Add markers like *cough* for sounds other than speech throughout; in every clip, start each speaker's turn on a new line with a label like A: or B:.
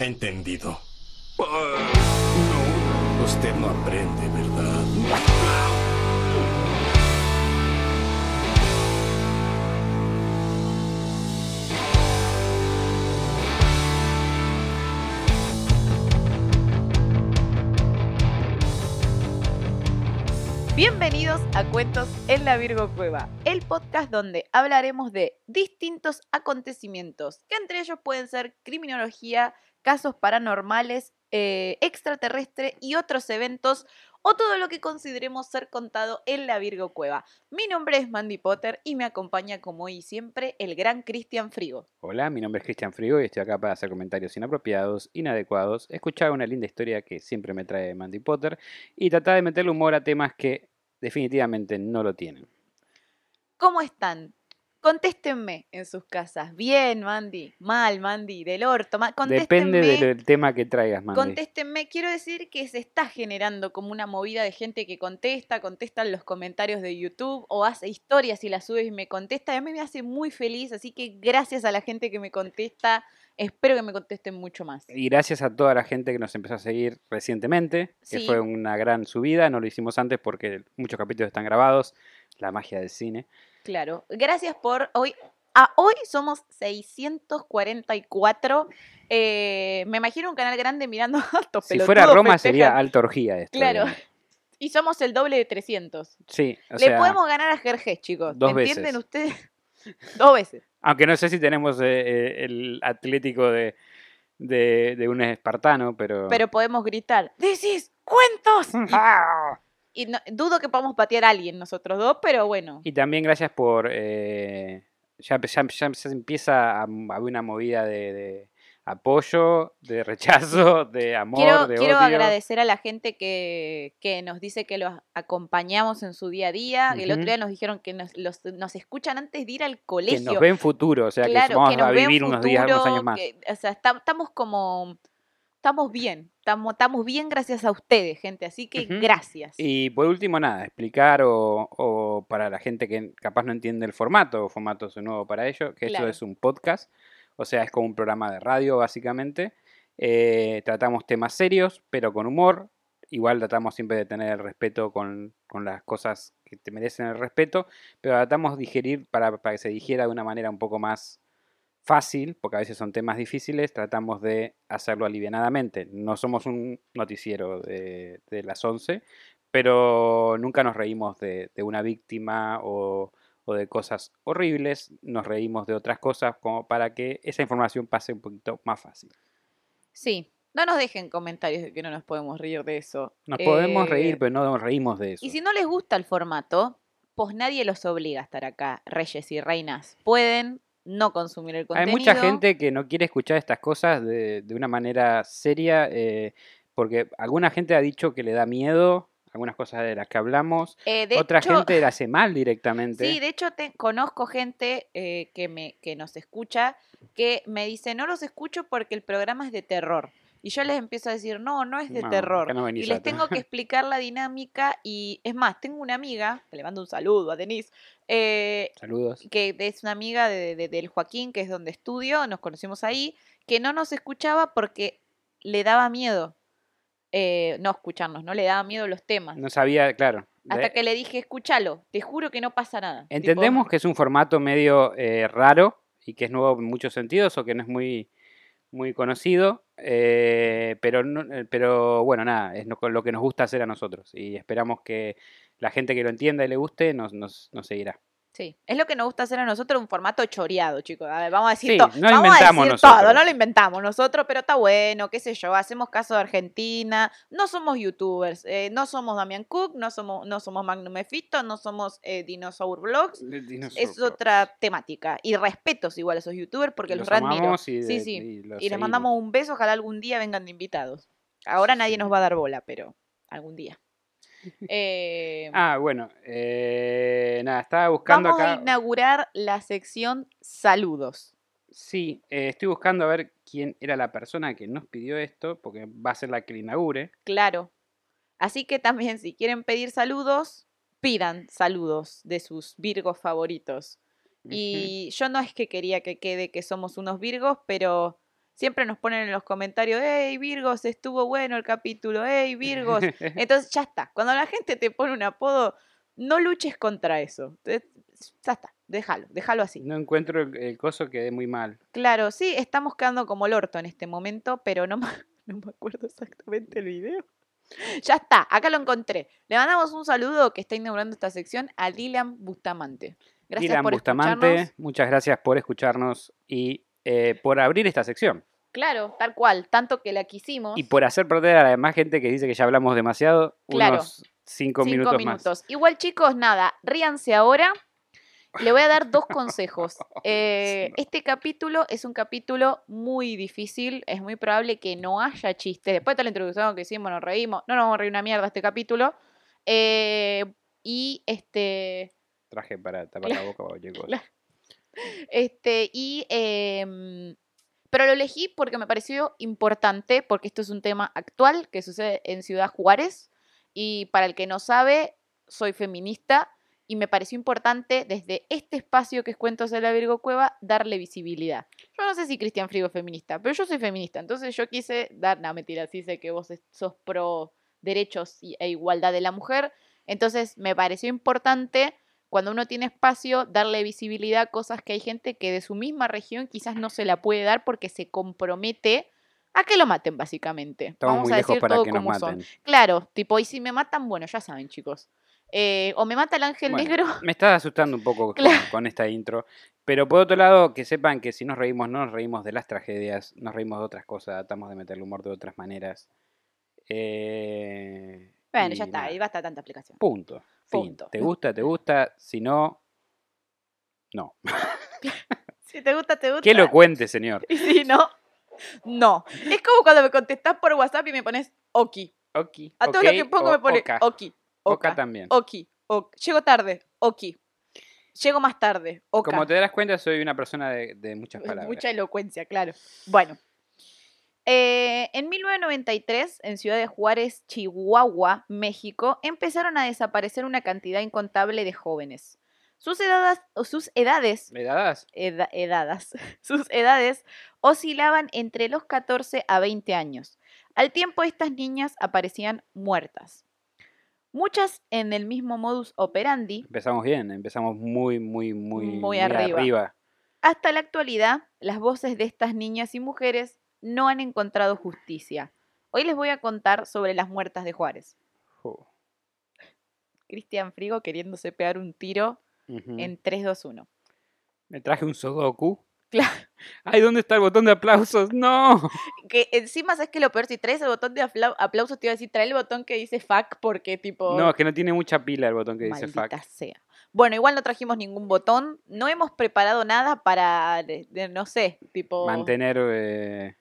A: Entendido. no. Usted no aprende, ¿verdad?
B: Bienvenidos a Cuentos en la Virgo Cueva, el podcast donde hablaremos de distintos acontecimientos, que entre ellos pueden ser criminología, casos paranormales, eh, extraterrestre y otros eventos, o todo lo que consideremos ser contado en la Virgo Cueva. Mi nombre es Mandy Potter y me acompaña como hoy siempre el gran Cristian Frigo.
C: Hola, mi nombre es Cristian Frigo y estoy acá para hacer comentarios inapropiados, inadecuados, escuchar una linda historia que siempre me trae Mandy Potter y tratar de meterle humor a temas que definitivamente no lo tienen.
B: ¿Cómo están? Contéstenme en sus casas. Bien, Mandy. Mal, Mandy. Del orto. ma-
C: Depende del tema que traigas, Mandy.
B: Contéstenme, quiero decir que se está generando como una movida de gente que contesta, contesta en los comentarios de YouTube o hace historias y las sube y me contesta. A mí me hace muy feliz, así que gracias a la gente que me contesta, espero que me contesten mucho más.
C: Y gracias a toda la gente que nos empezó a seguir recientemente, que
B: Sí.
C: fue una gran subida, no lo hicimos antes porque muchos capítulos están grabados, la magia del cine.
B: Claro, gracias por hoy. A hoy somos 644. Eh, me imagino un canal grande mirando *laughs* a estos
C: Si fuera Roma sería alta orgía esto.
B: Claro. Y somos el doble de 300.
C: Sí, o
B: Le
C: sea,
B: podemos ganar a Jerjes, chicos.
C: dos
B: ¿Entienden
C: veces.
B: ustedes? *laughs* Dos veces.
C: aunque no sé si tenemos eh, eh, el atlético de, de, de un espartano, pero...
B: Pero podemos gritar, ¡Decís cuentos! *laughs* Y, no- dudo que podamos patear a alguien nosotros dos, pero bueno.
C: Y también gracias por... eh, ya, ya- ya se empieza a haber una movida de, de apoyo, de rechazo, *laughs* de amor,
B: Quiero,
C: de
B: quiero
C: odio.
B: agradecer a la gente que, que nos dice que los acompañamos en su día a día. El otro día nos dijeron que nos, los- nos escuchan antes de ir al
C: Que
B: colegio.
C: nos ven futuro, o sea que vamos
B: que nos
C: a vivir unos días, unos años más.
B: que- o sea, está- estamos como... Estamos bien, estamos, estamos bien gracias a ustedes, gente. Así que gracias.
C: Y por último, nada, explicar o, o para la gente que capaz no entiende el formato, o formato es nuevo para ello, que
B: Claro.
C: esto es un podcast, o sea, es como un programa de radio básicamente. Eh, tratamos temas serios, pero con humor. Igual tratamos siempre de tener el respeto con, con las cosas que te merecen el respeto, pero tratamos de digerir para, para que se digiera de una manera un poco más fácil, porque a veces son temas difíciles, tratamos de hacerlo alivianadamente. No somos un noticiero de, de las 11, pero nunca nos reímos de, de una víctima o, o de cosas horribles, nos reímos de otras cosas como para que esa información pase un poquito más fácil.
B: Sí, no nos dejen comentarios de que no nos podemos reír de eso.
C: Nos podemos
B: Eh,
C: reír, pero no nos reímos de eso.
B: Y si no les gusta el formato, pues nadie los obliga a estar acá, reyes y reinas. Pueden no consumir el
C: Hay
B: contenido.
C: mucha gente que no quiere escuchar estas cosas de, de una manera seria, eh, porque alguna gente ha dicho que le da miedo algunas cosas de las que hablamos,
B: Eh, de
C: otra
B: hecho-
C: gente la hace mal directamente. *laughs*
B: Sí, de hecho te, conozco gente eh, que, me, que nos escucha que me dice, no los escucho porque el programa es de terror. Y yo les empiezo a decir, no, no es de
C: No,
B: terror.
C: no
B: y les tengo que *laughs* explicar la dinámica. Y es más, tengo una amiga, que le mando un saludo a Denise, eh,
C: Saludos.
B: que es una amiga de, de- del Joaquín, que es donde estudio, nos conocimos ahí, que no nos escuchaba porque le daba miedo eh, no escucharnos, no le daba miedo los temas.
C: No sabía, claro.
B: Hasta
C: de-
B: que le dije, escúchalo, te juro que no pasa nada. Tipo,
C: Entendemos que es un formato medio eh, raro y que es nuevo en muchos sentidos o que no es muy, muy conocido, eh, pero, eh, pero bueno, nada, es lo que nos gusta hacer a nosotros y esperamos que la gente que lo entienda y le guste nos, nos, nos seguirá.
B: Sí, es lo que nos gusta hacer a nosotros, un formato choreado, chicos. A ver, vamos a decir
C: Sí,
B: todo.
C: no
B: a
C: inventamos
B: decir todo,
C: nosotros.
B: no lo inventamos nosotros, pero está bueno, qué sé yo, hacemos caso de Argentina, no somos youtubers, eh, no somos Damian Cook, no somos, no somos Magnum Mephisto, no somos eh, Dinosaur Vlogs, es otra temática. Y respetos igual a esos youtubers porque los,
C: Los y
B: sí,
C: de-
B: sí.
C: y
B: les mandamos un beso, ojalá algún día vengan de invitados. Ahora
C: Sí,
B: nadie
C: sí.
B: nos va a dar bola, pero algún día. Eh,
C: Ah, bueno, eh, nada, estaba buscando
B: vamos a inaugurar la sección saludos.
C: Sí, eh, estoy buscando a ver quién era la persona que nos pidió esto, porque va a ser la que inaugure.
B: Claro. Así que también si quieren pedir saludos, pidan saludos de sus virgos favoritos. Y yo no es que quería que quede que somos unos virgos, pero siempre nos ponen en los comentarios, hey Virgos, estuvo bueno el capítulo, hey Virgos. *laughs* Entonces ya está. Cuando la gente te pone un apodo, no luches contra eso. Ya está, déjalo, déjalo así.
C: no encuentro el, el coso, quedé muy mal.
B: Claro, sí, estamos quedando como el orto en este momento, pero no, me- *laughs* no me acuerdo exactamente el video. *laughs* Ya está, acá lo encontré. Le mandamos un saludo que está inaugurando esta sección a Dylan Bustamante. Gracias
C: Dylan
B: por
C: Bustamante,
B: escucharnos.
C: muchas gracias por escucharnos y eh, por abrir esta sección.
B: Claro, tal cual, tanto que la quisimos.
C: Y por hacer perder a la demás gente que dice que ya hablamos demasiado,
B: Claro.
C: unos cinco,
B: Cinco
C: minutos, más.
B: minutos. Igual, chicos, nada, ríanse ahora. Le voy a dar dos consejos. *laughs* Eh. Este capítulo es un capítulo muy difícil. Es muy probable que no haya chistes. Después de la introducción que hicimos, nos reímos. No nos vamos a reír una mierda este capítulo. Eh, y este.
C: Traje para tapar *laughs* la boca, chicos. *laughs*
B: Este, y. em, pero lo elegí porque me pareció importante, porque esto es un tema actual que sucede en Ciudad Juárez. Y para el que no sabe, soy feminista y me pareció importante desde este espacio que es Cuentos de la Virgo Cueva darle visibilidad. Yo no sé si Cristian Frigo es feminista, pero yo soy feminista, entonces yo quise dar, no mentira, sí sé que vos sos pro derechos e igualdad de la mujer, entonces me pareció importante cuando uno tiene espacio darle visibilidad a cosas que hay gente que de su misma región quizás no se la puede dar porque se compromete a que lo maten básicamente.
C: Estamos
B: Vamos
C: muy
B: a
C: lejos para
B: todo
C: que nos
B: como son.
C: maten.
B: Claro, tipo, y si me matan, bueno, ya saben, chicos. Eh, o me mata el ángel
C: Bueno,
B: negro.
C: Me estás asustando un poco *laughs* con,
B: Claro.
C: con esta intro. Pero por otro lado, que sepan que si nos reímos, no nos reímos de las tragedias, nos reímos de otras cosas, tratamos de meter el humor de otras maneras. Eh,
B: Bueno,
C: y
B: ya está,
C: nada.
B: ahí basta tanta explicación.
C: Punto.
B: Punto.
C: ¿Te gusta? ¿Te gusta? Si no, no. *laughs*
B: Si te gusta, te gusta.
C: Que lo cuente, señor.
B: Y si no, no. Es como cuando me contestás por WhatsApp y me pones Oki.
C: Ok.
B: A todo lo
C: ok,
B: que pongo
C: o
B: me pone
C: oka.
B: Oki.
C: Oka
B: Oka.
C: también.
B: Oki. ok. Llego tarde. Oki. Llego más tarde.
C: Como te darás cuenta, soy una persona de, de muchas palabras.
B: Mucha elocuencia, claro. Bueno. Eh, en 1993, en Ciudad de Juárez, Chihuahua, México, empezaron a desaparecer una cantidad incontable de jóvenes. Sus edades, sus edades, *laughs* sus edades oscilaban entre los 14 a 20 años. Al tiempo, estas niñas aparecían muertas. Muchas en el mismo modus operandi,
C: Empezamos bien, empezamos muy, muy, muy,
B: Muy arriba. Hasta la actualidad, las voces de estas niñas y mujeres no han encontrado justicia. Hoy les voy a contar sobre las muertas de Juárez.
C: Jo.
B: Cristian Frigo queriéndose pegar un tiro en 3, 2, 1.
C: Me traje un Sudoku.
B: Claro. *laughs*
C: Ay, ¿dónde está el botón de aplausos? *laughs* ¡No!
B: Que encima, ¿sabes que Lo peor, si traes el botón de apla- aplausos, te iba a decir, trae el botón que dice fuck porque tipo...
C: No, es que no tiene mucha pila el botón que dice
B: Maldita
C: fuck.
B: sea. Bueno, igual no trajimos ningún botón. No hemos preparado nada para, no sé, tipo...
C: Mantener. eh,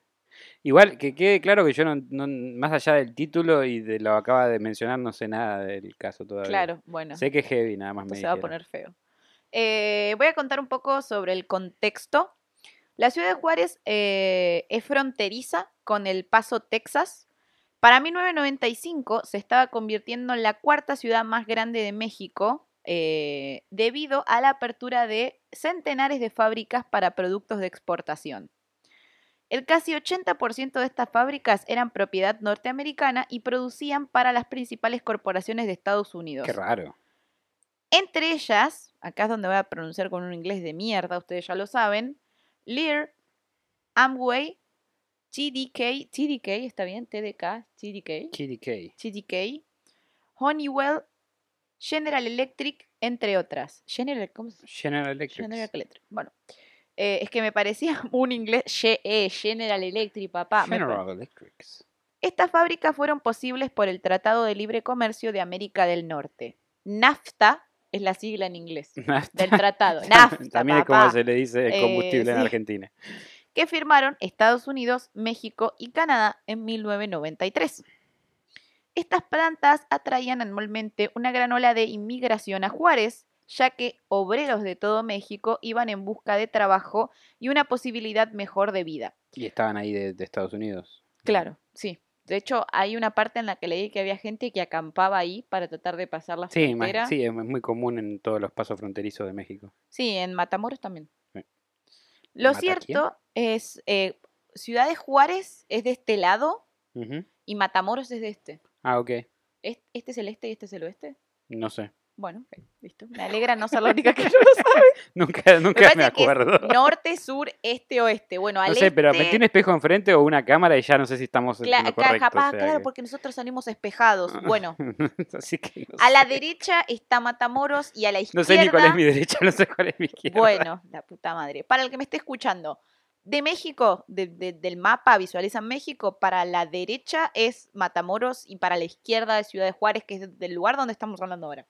C: Igual, que quede claro que yo no, no- más allá del título y de lo que acaba de mencionar, no sé nada del caso todavía.
B: Claro, bueno.
C: Sé que es heavy, nada más me
B: se va a poner feo. Eh, voy a contar un poco sobre el contexto. La ciudad de Juárez eh, es fronteriza con El Paso, Texas. Para 1995 se estaba convirtiendo en la cuarta ciudad más grande de México eh, debido a la apertura de centenares de fábricas para productos de exportación. El casi 80% de estas fábricas eran propiedad norteamericana y producían para las principales corporaciones de Estados Unidos.
C: Qué raro.
B: Entre ellas, acá es donde voy a pronunciar con un inglés de mierda, ustedes ya lo saben, Lear, Amway, TDK, TDK, ¿está bien? TDK, TDK,
C: KDK.
B: TDK, Honeywell, General Electric, entre otras. General, ¿cómo se
C: General Electric.
B: General Electric. Bueno, eh, es que me parecía *laughs* un inglés, Ge- eh, General Electric, papá.
C: General Electrics.
B: estas fábricas fueron posibles por el Tratado de Libre Comercio de América del Norte. NAFTA es la sigla en inglés *laughs* del tratado. *laughs* NAFTA,
C: También es como se le dice el
B: Eh,
C: combustible en
B: sí.
C: Argentina.
B: que firmaron Estados Unidos, México y Canadá en 1993. Estas plantas atraían anualmente una gran ola de inmigración a Juárez, ya que obreros de todo México iban en busca de trabajo y una posibilidad mejor de vida.
C: Y estaban ahí de, de Estados Unidos.
B: Claro, sí. De hecho, hay una parte en la que leí que había gente que acampaba ahí para tratar de pasar la
C: Sí,
B: frontera.
C: sí, es muy común en todos los pasos fronterizos de México.
B: Sí, en Matamoros también.
C: Sí.
B: Lo
C: ¿Mata quién?
B: cierto es, eh, Ciudad de Juárez es de este lado y Matamoros es de este.
C: Ah, ok.
B: ¿Es- ¿Este es el este y este es el oeste?
C: No sé.
B: Bueno, listo. Me *laughs* alegra no ser la única que no lo sabe.
C: Nunca, *laughs* nunca me, acuerdo.
B: norte, sur, este, oeste. Bueno, al
C: No sé, pero
B: este-
C: metí un espejo enfrente o una cámara y ya no sé si estamos en
B: Cla- ca-
C: correcto.
B: capaz,
C: o sea
B: claro,
C: que-
B: porque nosotros salimos espejados. *laughs* Bueno,
C: Así que no
B: a la derecha está Matamoros y a la
C: No
B: izquierda.
C: sé ni cuál es mi derecha, no sé cuál es mi izquierda.
B: Bueno, la puta madre. Para el que me esté escuchando, de México, de- de- del mapa visualizan México, para la derecha es Matamoros y para la izquierda es Ciudad de Juárez, que es del lugar donde estamos hablando ahora.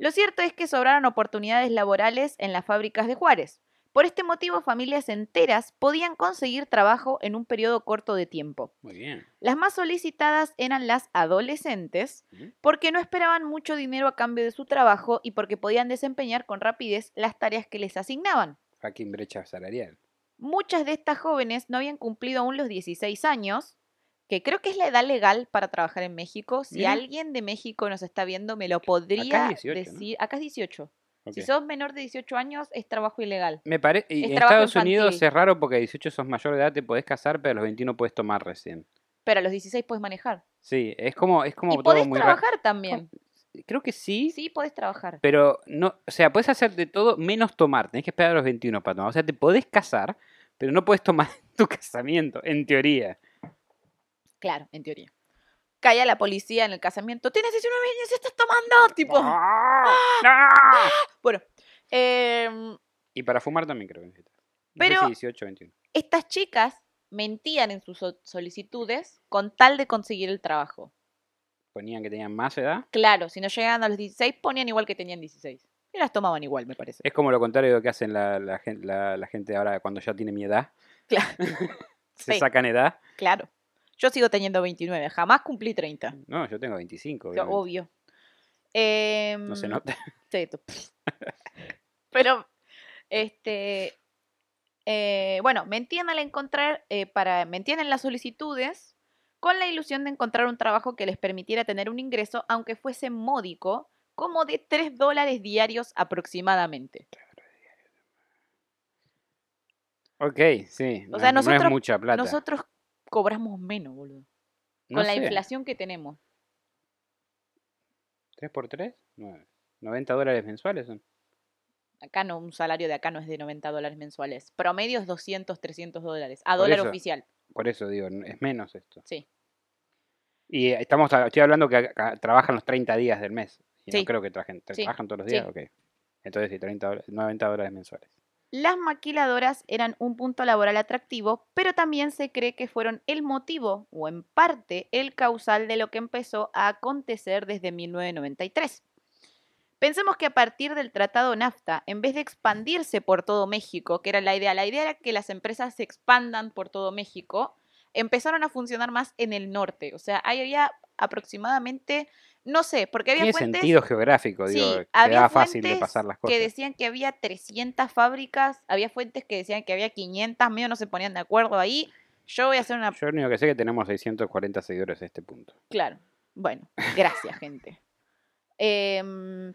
B: Lo cierto es que sobraron oportunidades laborales en las fábricas de Juárez. Por este motivo, familias enteras podían conseguir trabajo en un periodo corto de tiempo.
C: Muy bien.
B: Las más solicitadas eran las adolescentes, porque no esperaban mucho dinero a cambio de su trabajo y porque podían desempeñar con rapidez las tareas que les asignaban.
C: Fucking brecha salarial.
B: Muchas de estas jóvenes no habían cumplido aún los 16 años, que creo que es la edad legal para trabajar en México. Si alguien de México nos está viendo, me lo podría
C: 18, ¿no?
B: decir. Acá es 18. Si sos menor de 18 años, es trabajo ilegal.
C: Me parece.
B: es
C: En Estados Unidos es raro porque a 18 sos mayor de edad, te podés casar, pero a los 21 puedes tomar recién.
B: Pero a los 16 puedes manejar.
C: Sí, es como, es como
B: y
C: todo
B: podés
C: muy raro.
B: trabajar también.
C: Creo que sí,
B: Sí, podés trabajar.
C: pero no, o sea, puedes hacer de todo menos tomar. Tenés que esperar a los 21 para tomar. O sea, te podés casar, pero no puedes tomar *laughs* tu casamiento, en teoría.
B: Claro, en teoría. Calla la policía en el casamiento. Tienes 19 años y estás tomando. Tipo.
C: ¡Ah! ¡Ah!
B: Bueno. em,
C: Y para fumar también creo que necesitas. No sé
B: Pero-
C: si 18 o 21.
B: estas chicas mentían en sus so- solicitudes con tal de conseguir el trabajo.
C: Ponían que tenían más edad.
B: Claro, si no llegaban a los 16, ponían igual que tenían 16. Y las tomaban igual, me parece.
C: Es como lo contrario de lo que hacen la, la gen- la- la gente ahora cuando ya tiene mi edad.
B: Claro, *laughs*
C: Se
B: Sí.
C: sacan edad.
B: claro. Yo sigo teniendo 29, jamás cumplí 30.
C: No, yo tengo 25.
B: O sea,
C: obviamente.
B: obvio. Em,
C: No se nota.
B: Sí, tú- *laughs* Pero, este, eh, bueno, mentían al encontrar, eh, para, mentían en las solicitudes con la ilusión de encontrar un trabajo que les permitiera tener un ingreso, aunque fuese módico, como de 3 dólares diarios aproximadamente.
C: Ok, sí.
B: O
C: no
B: sea,
C: es- no es mucha plata.
B: Nosotros cobramos menos, boludo.
C: No
B: con la
C: sé,
B: inflación que tenemos.
C: ¿3 por 3? 9. 90 dólares mensuales son.
B: Acá no, un salario de acá no es de 90 dólares mensuales. Promedio es 200, 300 dólares. A
C: Por
B: dólar
C: eso.
B: oficial,
C: Por eso digo, es menos esto.
B: sí.
C: Y eh, estamos, estoy hablando que acá trabajan los 30 días del mes. Y
B: Sí.
C: no creo que trajen,
B: Sí,
C: trabajan todos los
B: sí.
C: días. Ok. Entonces sí, 30 dólares- 90 dólares mensuales.
B: Las maquiladoras eran un punto laboral atractivo, pero también se cree que fueron el motivo, o en parte el causal de lo que empezó a acontecer desde 1993. Pensemos que a partir del Tratado NAFTA, en vez de expandirse por todo México, que era la idea, la idea era que las empresas se expandan por todo México, empezaron a funcionar más en el norte. O sea, ahí había aproximadamente, no sé, porque había
C: Tiene
B: fuentes...
C: sentido geográfico,
B: Sí,
C: digo,
B: había
C: quedaba fácil de pasar las cosas.
B: que decían que había 300 fábricas, había fuentes que decían que había 500, medio no se ponían de acuerdo ahí. Yo voy a hacer una...
C: Yo lo único que sé es que tenemos 640 seguidores a este punto.
B: Claro, bueno, gracias gente. Em,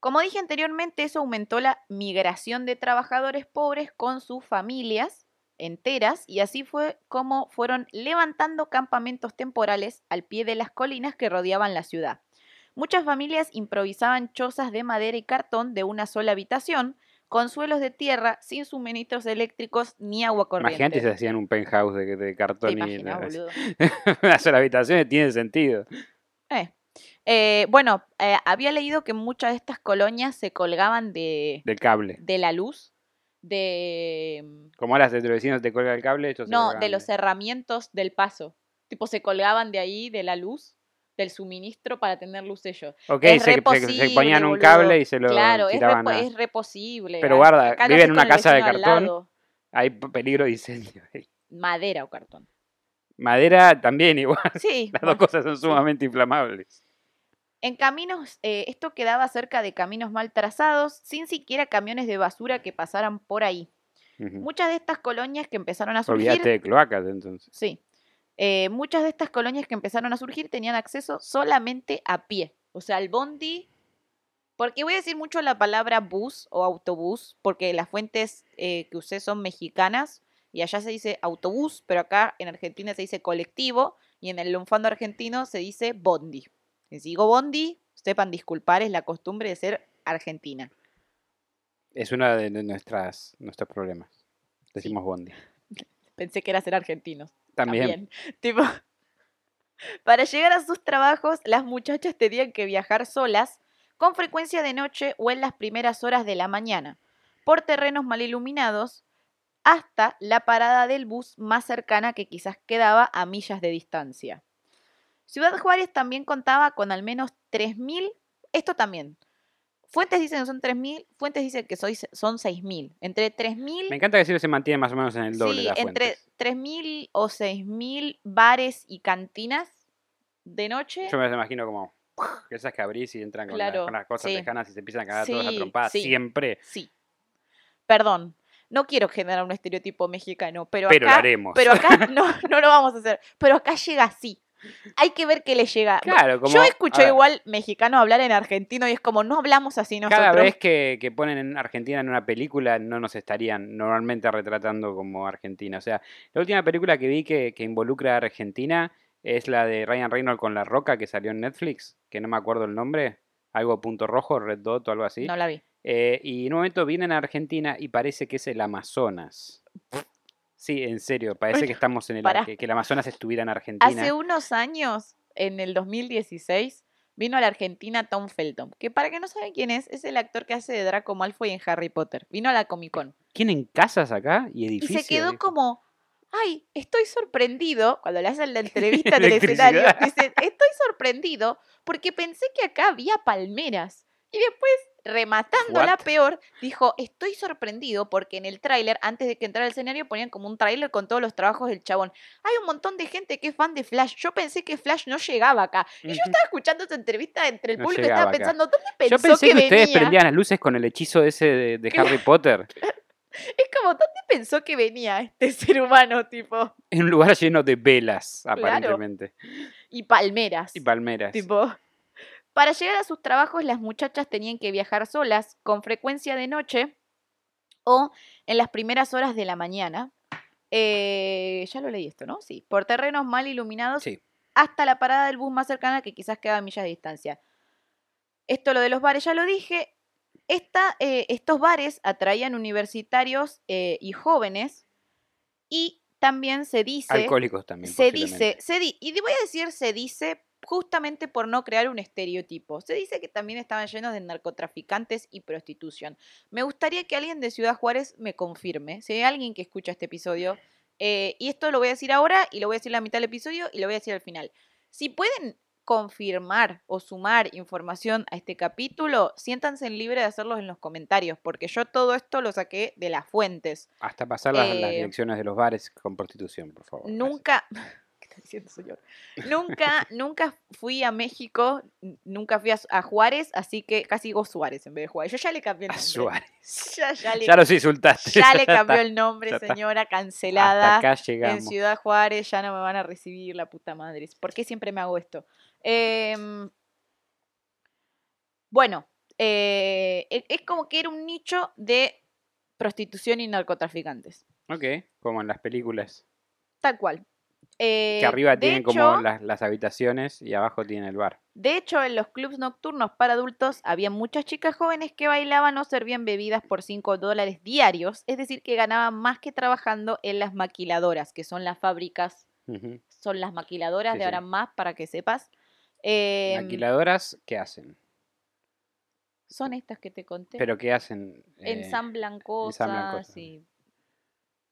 B: como dije anteriormente, eso aumentó la migración de trabajadores pobres con sus familias enteras y así fue como fueron levantando campamentos temporales al pie de las colinas que rodeaban la ciudad. Muchas familias improvisaban chozas de madera y cartón de una sola habitación, con suelos de tierra, sin suministros eléctricos ni agua corriente.
C: Imagínate si hacían un penthouse de, de
B: ¿Te
C: cartón y
B: imaginas,
C: no,
B: boludo? *laughs*
C: una sola habitación tiene sentido.
B: Eh. Eh, bueno, eh, había leído que muchas de estas colonias se colgaban de,
C: Del cable.
B: de la luz, de... mm,
C: Como ahora entre vecinos te cuelga el cable,
B: No, de los cerramientos del paso. Tipo, se colgaban de ahí, de la luz, del suministro para tener luz ellos.
C: Ok,
B: es
C: se, se- se ponían un
B: boludo.
C: cable y se lo
B: claro, es re,
C: tiraban a-
B: es re posible.
C: Pero guarda, vive en una casa de cartón. Hay peligro de incendio.
B: Madera o cartón.
C: Madera también igual.
B: Sí. *laughs*
C: Las
B: bueno.
C: dos cosas son sumamente inflamables.
B: En caminos, eh, esto quedaba cerca de caminos mal trazados, sin siquiera camiones de basura que pasaran por ahí. Muchas de estas colonias que empezaron a surgir.
C: Olvídate de cloacas entonces.
B: Sí. Eh, muchas de estas colonias que empezaron a surgir tenían acceso solamente a pie. O sea, el bondi. Porque voy a decir mucho la palabra bus o autobús, porque las fuentes eh, que usé son mexicanas y allá se dice autobús, pero acá en Argentina se dice colectivo y en el lunfando argentino se dice bondi. Si digo bondi, sepan disculpar, es la costumbre de ser argentina.
C: Es uno de de nuestras, nuestros problemas. Decimos bondi. *laughs*
B: Pensé que era ser argentinos.
C: También.
B: También. Tipo, *laughs* para llegar a sus trabajos, las muchachas tenían que viajar solas, con frecuencia de noche o en las primeras horas de la mañana, por terrenos mal iluminados, hasta la parada del bus más cercana que quizás quedaba a millas de distancia. Ciudad Juárez también contaba con al menos 3.000, esto también. Fuentes dicen que son 3.000, fuentes dicen que soy- son 6.000. Entre 3.000
C: Me encanta que siempre se mantiene más o menos en el doble
B: Sí,
C: las
B: entre
C: fuentes.
B: 3.000 o 6.000 bares y cantinas de noche.
C: Yo me imagino como esas que abrís y entran con, la-
B: Claro,
C: con las cosas
B: sí.
C: lejanas y se empiezan a cagar todas a
B: Sí,
C: trompadas
B: sí.
C: siempre.
B: Sí. Perdón, no quiero generar un estereotipo mexicano, pero,
C: Pero lo
B: acá,
C: haremos.
B: pero acá *laughs* no, no lo vamos a hacer. Pero acá llega así. Hay que ver qué le llega.
C: Claro, como.
B: Yo
C: ver,
B: igual mexicano hablar en argentino y es como, no hablamos así nosotros.
C: Cada vez que, que ponen en Argentina en una película, no nos estarían normalmente retratando como Argentina. O sea, la última película que vi que, que involucra a Argentina es la de Ryan Reynolds con La Roca que salió en Netflix, que no me acuerdo el nombre, algo punto rojo, Red Dot o algo así.
B: No la vi.
C: Eh, y en un momento vienen a Argentina y parece que es el Amazonas. Sí, en serio, parece que estamos en el que, que el Amazonas estuviera en Argentina.
B: Hace unos años, en el 2016, vino a la Argentina Tom Felton, que para que no saben quién es, es el actor que hace de Draco Malfoy en Harry Potter. Vino a la Comic Con.
C: ¿Tienen casas acá y
B: Y
C: edificios?
B: se quedó como, ay, estoy sorprendido, cuando le hacen la *laughs* entrevista en el escenario, dice, estoy sorprendido porque pensé que acá había palmeras. Y después, rematándola
C: What?
B: peor, dijo, estoy sorprendido porque en el tráiler, antes de que entrara al escenario, ponían como un tráiler con todos los trabajos del chabón. Hay un montón de gente que es fan de Flash. Yo pensé que Flash no llegaba acá. Y yo estaba escuchando esa entrevista entre el
C: No
B: público y estaba
C: acá.
B: pensando, ¿dónde pensó
C: Yo pensé que,
B: que,
C: ustedes
B: venía?
C: prendían las luces con el hechizo ese de, de *laughs* Harry Potter
B: Es como, ¿dónde pensó que venía este *laughs* ser humano, tipo?
C: en un lugar lleno de velas, aparentemente.
B: Y palmeras.
C: Y palmeras.
B: Tipo, para llegar a sus trabajos las muchachas tenían que viajar solas, con frecuencia de noche o en las primeras horas de la mañana. Eh, ya lo leí esto, ¿no? Sí. Por terrenos mal iluminados
C: Sí.
B: hasta la parada del bus más cercana que quizás quedaba a millas de distancia. Esto lo de los bares ya lo dije. Esta, eh, estos bares atraían universitarios eh, y jóvenes y también se dice
C: Alcohólicos también.
B: se dice, se di- y voy a decir se dice justamente por no crear un estereotipo. Se dice que también estaban llenos de narcotraficantes y prostitución. Me gustaría que alguien de Ciudad Juárez me confirme, si hay alguien que escucha este episodio, eh, y esto lo voy a decir ahora y lo voy a decir a la mitad del episodio y lo voy a decir al final. Si pueden confirmar o sumar información a este capítulo, siéntanse libres de hacerlos en los comentarios, porque yo todo esto lo saqué de las fuentes.
C: Hasta pasar las, las
B: eh,
C: direcciones de los bares con prostitución, por favor.
B: Nunca. ¿Qué *laughs* está diciendo, señor? Nunca, nunca fui a México, nunca fui a, a Juárez, así que casi digo Suárez en vez de Juárez. Yo ya le cambié el
C: A
B: nombre.
C: Suárez. *laughs*
B: Ya, ya le,
C: Ya los insultaste.
B: ya le cambió el nombre, señora,
C: Hasta
B: cancelada.
C: acá
B: En
C: llegamos.
B: Ciudad Juárez ya no me van a recibir la puta madre. ¿Por qué siempre me hago esto? Em, bueno, eh, e- es como que era un nicho de prostitución y narcotraficantes.
C: Ok, como en las películas.
B: Tal cual.
C: Que
B: Eh,
C: arriba tienen como las, las habitaciones y abajo tienen el bar.
B: De hecho, en los clubs nocturnos para adultos había muchas chicas jóvenes que bailaban o servían bebidas por 5 dólares diarios, es decir, que ganaban más que trabajando en las maquiladoras, que son las fábricas, son las maquiladoras
C: Sí,
B: de ahora más, para que sepas. Em,
C: Maquiladoras, ¿qué hacen?
B: son estas que te conté.
C: ¿Pero qué hacen? Eh,
B: ensamblan cosas
C: ensamblan cosas.
B: y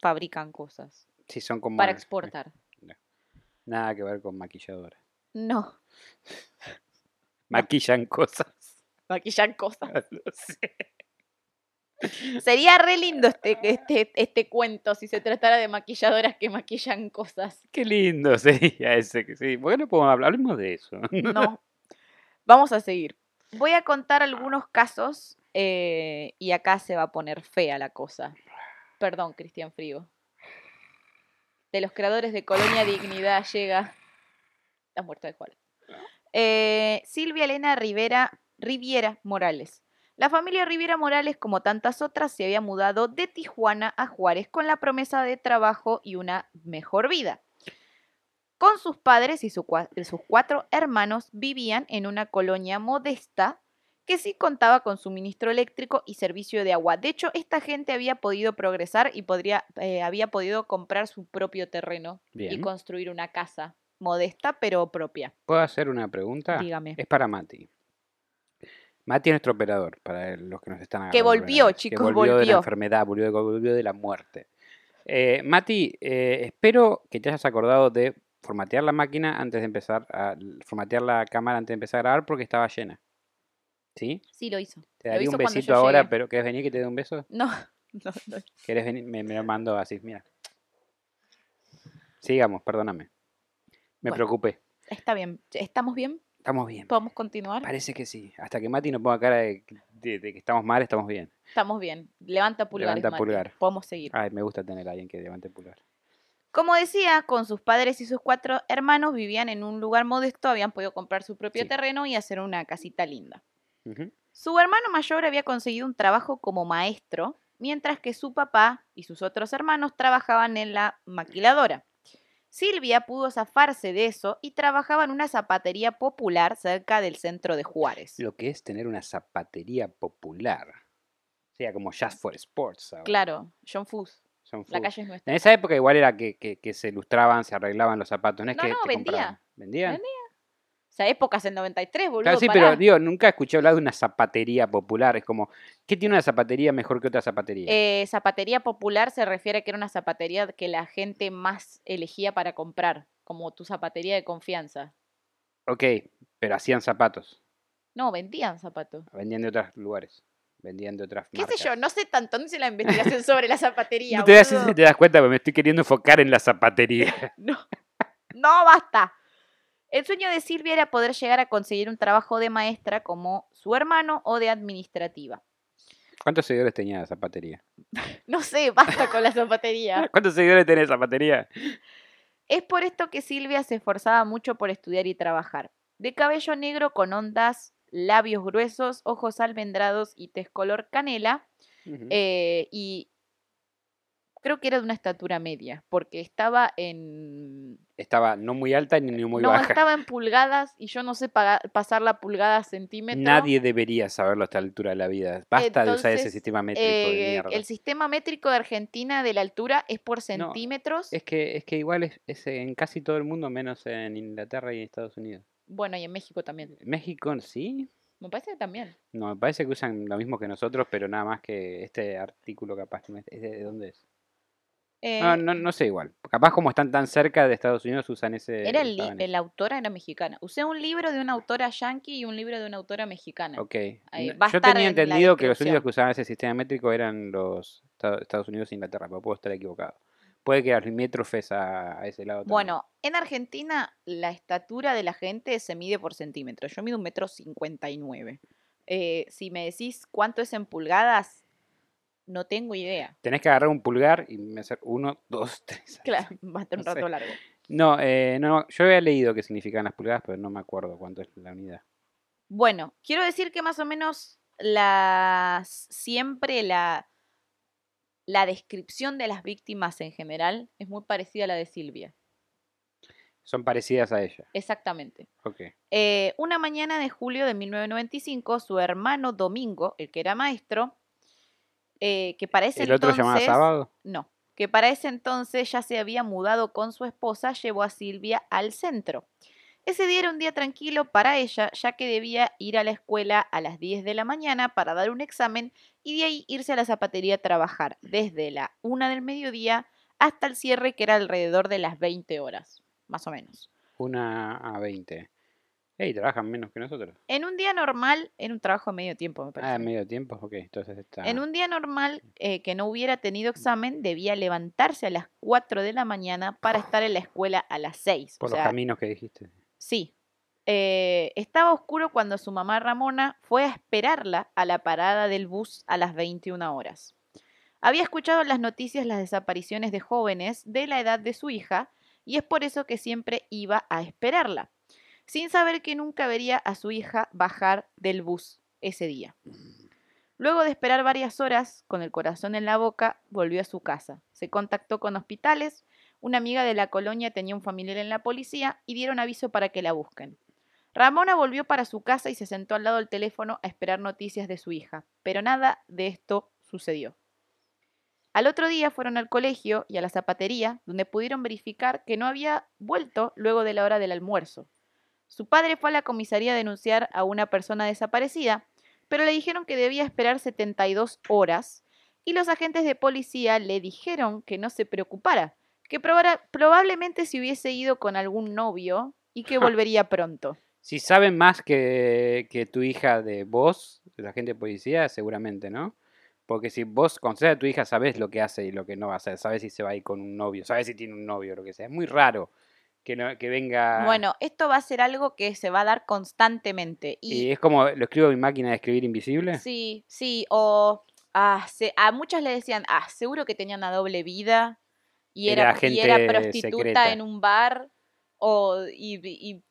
B: fabrican cosas
C: Sí, son como...
B: para exportar.
C: Nada que ver con maquilladoras.
B: No, *laughs*
C: Maquillan cosas.
B: maquillan cosas. *laughs*
C: No sé.
B: Sería re lindo este, este, este cuento si se tratara de maquilladoras que maquillan cosas.
C: Qué lindo *laughs* sería ese. que Sí, bueno, podemos hablar, hablemos de eso.
B: No. Vamos a seguir. Voy a contar algunos casos eh, y acá se va a poner fea la cosa. Perdón, Cristian Frigo. De los creadores de Colonia *laughs* Dignidad llega la muerte de Juárez. Eh, Silvia Elena Rivera, Riviera Morales. La familia Riviera Morales, como tantas otras, se había mudado de Tijuana a Juárez con la promesa de trabajo y una mejor vida. Con sus padres y su sus cuatro hermanos vivían en una colonia modesta que sí contaba con suministro eléctrico y servicio de agua. De hecho, esta gente había podido progresar y podría, eh, había podido comprar su propio terreno y construir una casa modesta pero propia.
C: ¿Puedo hacer una pregunta?
B: Dígame.
C: Es para Mati. Mati es nuestro operador, para los que nos están
B: Que
C: agarrando por
B: volvió,
C: vez,
B: chicos,
C: Que volvió, de la enfermedad, volvió de, volvió de la muerte. Eh, Mati, eh, espero que te hayas acordado de formatear la máquina antes de empezar a... formatear la cámara antes de empezar a grabar porque estaba llena. ¿Sí?
B: Sí, lo hizo.
C: Te daría un besito ahora,
B: llegué.
C: pero ¿querés venir que te dé un beso?
B: No, *laughs* no, no.
C: ¿Querés venir? Me, me lo mando así, mira. Sigamos, perdóname. Me
B: Bueno.
C: preocupé.
B: Está bien. ¿Estamos bien?
C: Estamos bien.
B: ¿Podemos continuar?
C: Parece que sí. Hasta que Mati nos ponga cara de, de- de que estamos mal, estamos bien.
B: Estamos bien. Levanta pulgares,
C: Levanta
B: Mati.
C: pulgar.
B: Podemos seguir.
C: Ay, me gusta tener a alguien que levante pulgar.
B: Como decía, con sus padres y sus cuatro hermanos vivían en un lugar modesto, habían podido comprar su propio
C: Sí.
B: terreno y hacer una casita linda. Su hermano mayor había conseguido un trabajo como maestro, mientras que su papá y sus otros hermanos trabajaban en la maquiladora. Silvia pudo zafarse de eso y trabajaba en una zapatería popular cerca del centro de Juárez.
C: Lo que es tener una zapatería popular. O sea, como Just for Sports. ahora.
B: Claro, John Fuss, la calle es nuestra.
C: En esa época igual era que, que- que se ilustraban, se arreglaban los zapatos. No, es
B: No,
C: que
B: no, vendía.
C: compraban. ¿Vendían?
B: Vendía. O sea, épocas en 93, boludo.
C: Claro, sí,
B: pará.
C: pero digo, nunca escuché hablar de una zapatería popular. Es como, ¿qué tiene una zapatería mejor que otra zapatería?
B: Eh, zapatería popular se refiere a que era una zapatería que la gente más elegía para comprar, como tu zapatería de confianza.
C: ok, pero hacían zapatos.
B: No, vendían zapatos.
C: Vendían de otros lugares. Vendían de otras
B: ¿Qué
C: marcas.
B: sé yo? No sé tanto, no sé la investigación *laughs* sobre la zapatería.
C: No te das, te das cuenta, pero me estoy queriendo enfocar en la zapatería. *laughs*
B: No, no, basta. El sueño de Silvia era poder llegar a conseguir un trabajo de maestra como su hermano o de administrativa.
C: ¿Cuántos seguidores tenía la zapatería? *laughs*
B: No sé, basta con la zapatería. *laughs*
C: ¿Cuántos seguidores tenía la zapatería?
B: Es por esto que Silvia se esforzaba mucho por estudiar y trabajar. De cabello negro con ondas, labios gruesos, ojos almendrados y tez color canela. Eh, y creo que era de una estatura media, porque estaba en...
C: Estaba no muy alta ni ni muy
B: no,
C: baja.
B: estaba en pulgadas y yo no sé pasar la pulgada a centímetro.
C: Nadie debería saberlo a esta altura de la vida. Basta de usar ese sistema métrico de
B: Eh,
C: mierda.
B: el sistema métrico de Argentina de la altura es por centímetros.
C: Es que, es que igual es, es en casi todo el mundo, menos en Inglaterra y en Estados Unidos.
B: Bueno, y en México también.
C: México, ¿sí?
B: Me parece que también.
C: No, me parece que usan lo mismo que nosotros, pero nada más que este artículo capaz. que no es- ¿es ¿De dónde es?
B: Eh,
C: No, no, no sé igual. Capaz como están tan cerca de Estados Unidos usan ese...
B: Era el, li- la autora era mexicana. Usé un libro de una autora yankee y un libro de una autora mexicana.
C: Ok.
B: Ahí,
C: Yo tenía
B: en
C: entendido que los únicos que usaban ese sistema métrico eran los Esta- Estados Unidos e Inglaterra, pero puedo estar equivocado. Puede que limítrofes a, a ese lado también.
B: Bueno, en Argentina la estatura de la gente se mide por centímetros. Yo mido un metro cincuenta y nueve. Eh, si me decís cuánto es en pulgadas, no tengo idea.
C: Tenés que agarrar un pulgar y me hacer uno, *laughs* dos, tres.
B: Claro, va a estar un
C: No sé.
B: rato largo.
C: No, eh, no, yo había leído qué significaban las pulgadas, pero no me acuerdo cuánto es la unidad.
B: Bueno, quiero decir que más o menos las siempre la, la descripción de las víctimas en general es muy parecida a la de Silvia.
C: Son parecidas a ella.
B: Exactamente.
C: Ok.
B: Eh, una mañana de julio de 1995, su hermano Domingo, el que era maestro, eh, que para ese
C: ¿El otro
B: entonces...
C: llamaba sábado?
B: No, que para ese entonces ya se había mudado con su esposa, llevó a Silvia al centro. Ese día era un día tranquilo para ella, ya que debía ir a la escuela a las 10 de la mañana para dar un examen y de ahí irse a la zapatería a trabajar, desde la 1 del mediodía hasta el cierre, que era alrededor de las 20 horas, más o menos.
C: Una a 20. Ey, trabajan menos que nosotros.
B: En un día normal, era un trabajo de medio tiempo, me parece.
C: Ah, en medio tiempo, ok, entonces está...
B: En un día normal eh, que no hubiera tenido examen, debía levantarse a las 4 de la mañana para estar en la escuela a las 6.
C: Por
B: o
C: los
B: sea,
C: caminos que dijiste.
B: Sí. Eh, estaba oscuro cuando su mamá Ramona fue a esperarla a la parada del bus a las 21 horas. Había escuchado en las noticias las desapariciones de jóvenes de la edad de su hija y es por eso que siempre iba a esperarla, sin saber que nunca vería a su hija bajar del bus ese día. Luego de esperar varias horas, con el corazón en la boca, volvió a su casa. Se contactó con hospitales, una amiga de la colonia tenía un familiar en la policía y dieron aviso para que la busquen. Ramona volvió para su casa y se sentó al lado del teléfono a esperar noticias de su hija, pero nada de esto sucedió. Al otro día fueron al colegio y a la zapatería, donde pudieron verificar que no había vuelto luego de la hora del almuerzo. Su padre fue a la comisaría a denunciar a una persona desaparecida, pero le dijeron que debía esperar 72 horas y los agentes de policía le dijeron que no se preocupara, que probablemente se hubiese ido con algún novio y que *laughs* volvería pronto.
C: Si saben más que, que tu hija de vos, la gente de policía, seguramente, ¿no? Porque si vos conoces a tu hija, sabes lo que hace y lo que no va a hacer. Sabes si se va a ir con un novio, sabes si tiene un novio, lo que sea. Es muy raro que, no, que venga.
B: Bueno, esto va a ser algo que se va a dar constantemente.
C: Y, es como, ¿lo escribo en mi máquina de escribir invisible?
B: Sí, sí, o ah, a muchas le decían, ah, seguro que tenían una doble vida y era, y era prostituta en un bar. O, y,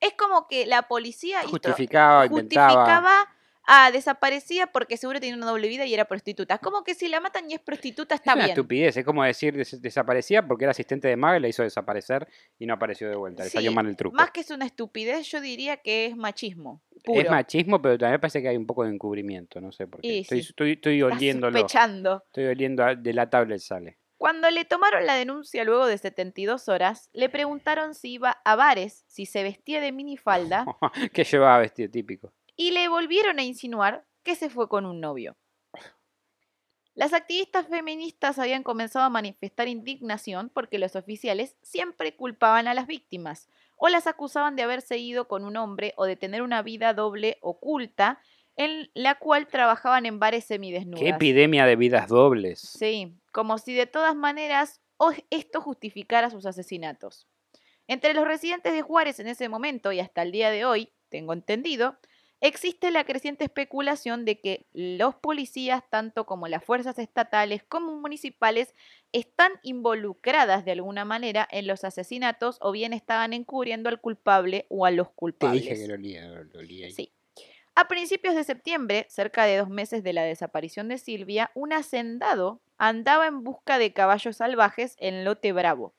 B: es como que la policía
C: justificaba,
B: justificaba ah, desaparecía porque seguro tenía una doble vida y era prostituta. Como que si la matan y es prostituta está
C: es
B: una
C: estupidez, es como decir desaparecía porque era asistente de maga y la hizo desaparecer y no apareció de vuelta, le salió mal el truco.
B: Más que es una estupidez, yo diría que es machismo. Puro.
C: Es machismo, pero también parece que hay un poco de encubrimiento, no sé por qué. estoy, estoy, estoy, oliéndolo. Estoy oliendo de la tablet sale.
B: Cuando le tomaron la denuncia luego de 72 horas, le preguntaron si iba a bares, si se vestía de minifalda. *laughs*
C: ¿Qué llevaba vestido típico?
B: Y le volvieron a insinuar que se fue con un novio. Las activistas feministas habían comenzado a manifestar indignación porque los oficiales siempre culpaban a las víctimas o las acusaban de haberse ido con un hombre o de tener una vida doble oculta en la cual trabajaban en bares semidesnudos.
C: ¡Qué epidemia de vidas dobles!
B: Sí, como si de todas maneras esto justificara sus asesinatos. Entre los residentes de Juárez en ese momento y hasta el día de hoy, tengo entendido, existe la creciente especulación de que los policías, tanto como las fuerzas estatales como municipales, están involucradas de alguna manera en los asesinatos o bien estaban encubriendo al culpable o a los culpables.
C: Te dije que lo lo
B: Sí. A principios de septiembre, cerca de dos meses de la desaparición de Silvia, un hacendado andaba en busca de caballos salvajes en Lote Bravo.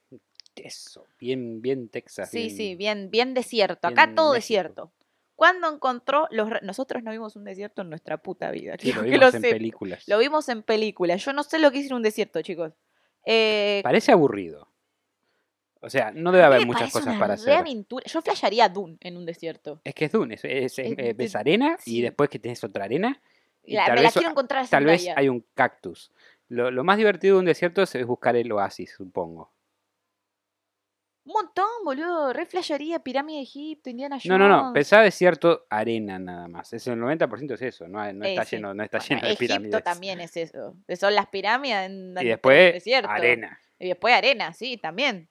C: Eso, bien, bien Texas.
B: Sí, sí, bien, bien desierto. Acá todo desierto. Cuando encontró los... Nosotros no vimos un desierto en nuestra puta vida.
C: lo *laughs* vimos en películas.
B: Lo vimos en películas. Yo no sé lo que es un desierto, chicos. Eh,
C: Parece aburrido. O sea, no debe haber muchas cosas para hacer.
B: Yo flasharía Dune en un desierto.
C: Es que es Dune, es, es, arena y después que tenés otra arena.
B: la, tal me vez, la quiero encontrar
C: Tal vez hay un cactus. Lo, lo, más divertido de un desierto es buscar el oasis, supongo.
B: Un montón, boludo. Re pirámide de Egipto, Indiana Jones.
C: No, no, no. Pensaba desierto, arena nada más. Es el 90% es eso. No, no está lleno, no está lleno de pirámides.
B: Egipto también es eso. Son las pirámides en,
C: y después, desierto. arena.
B: Y después arena, sí, también.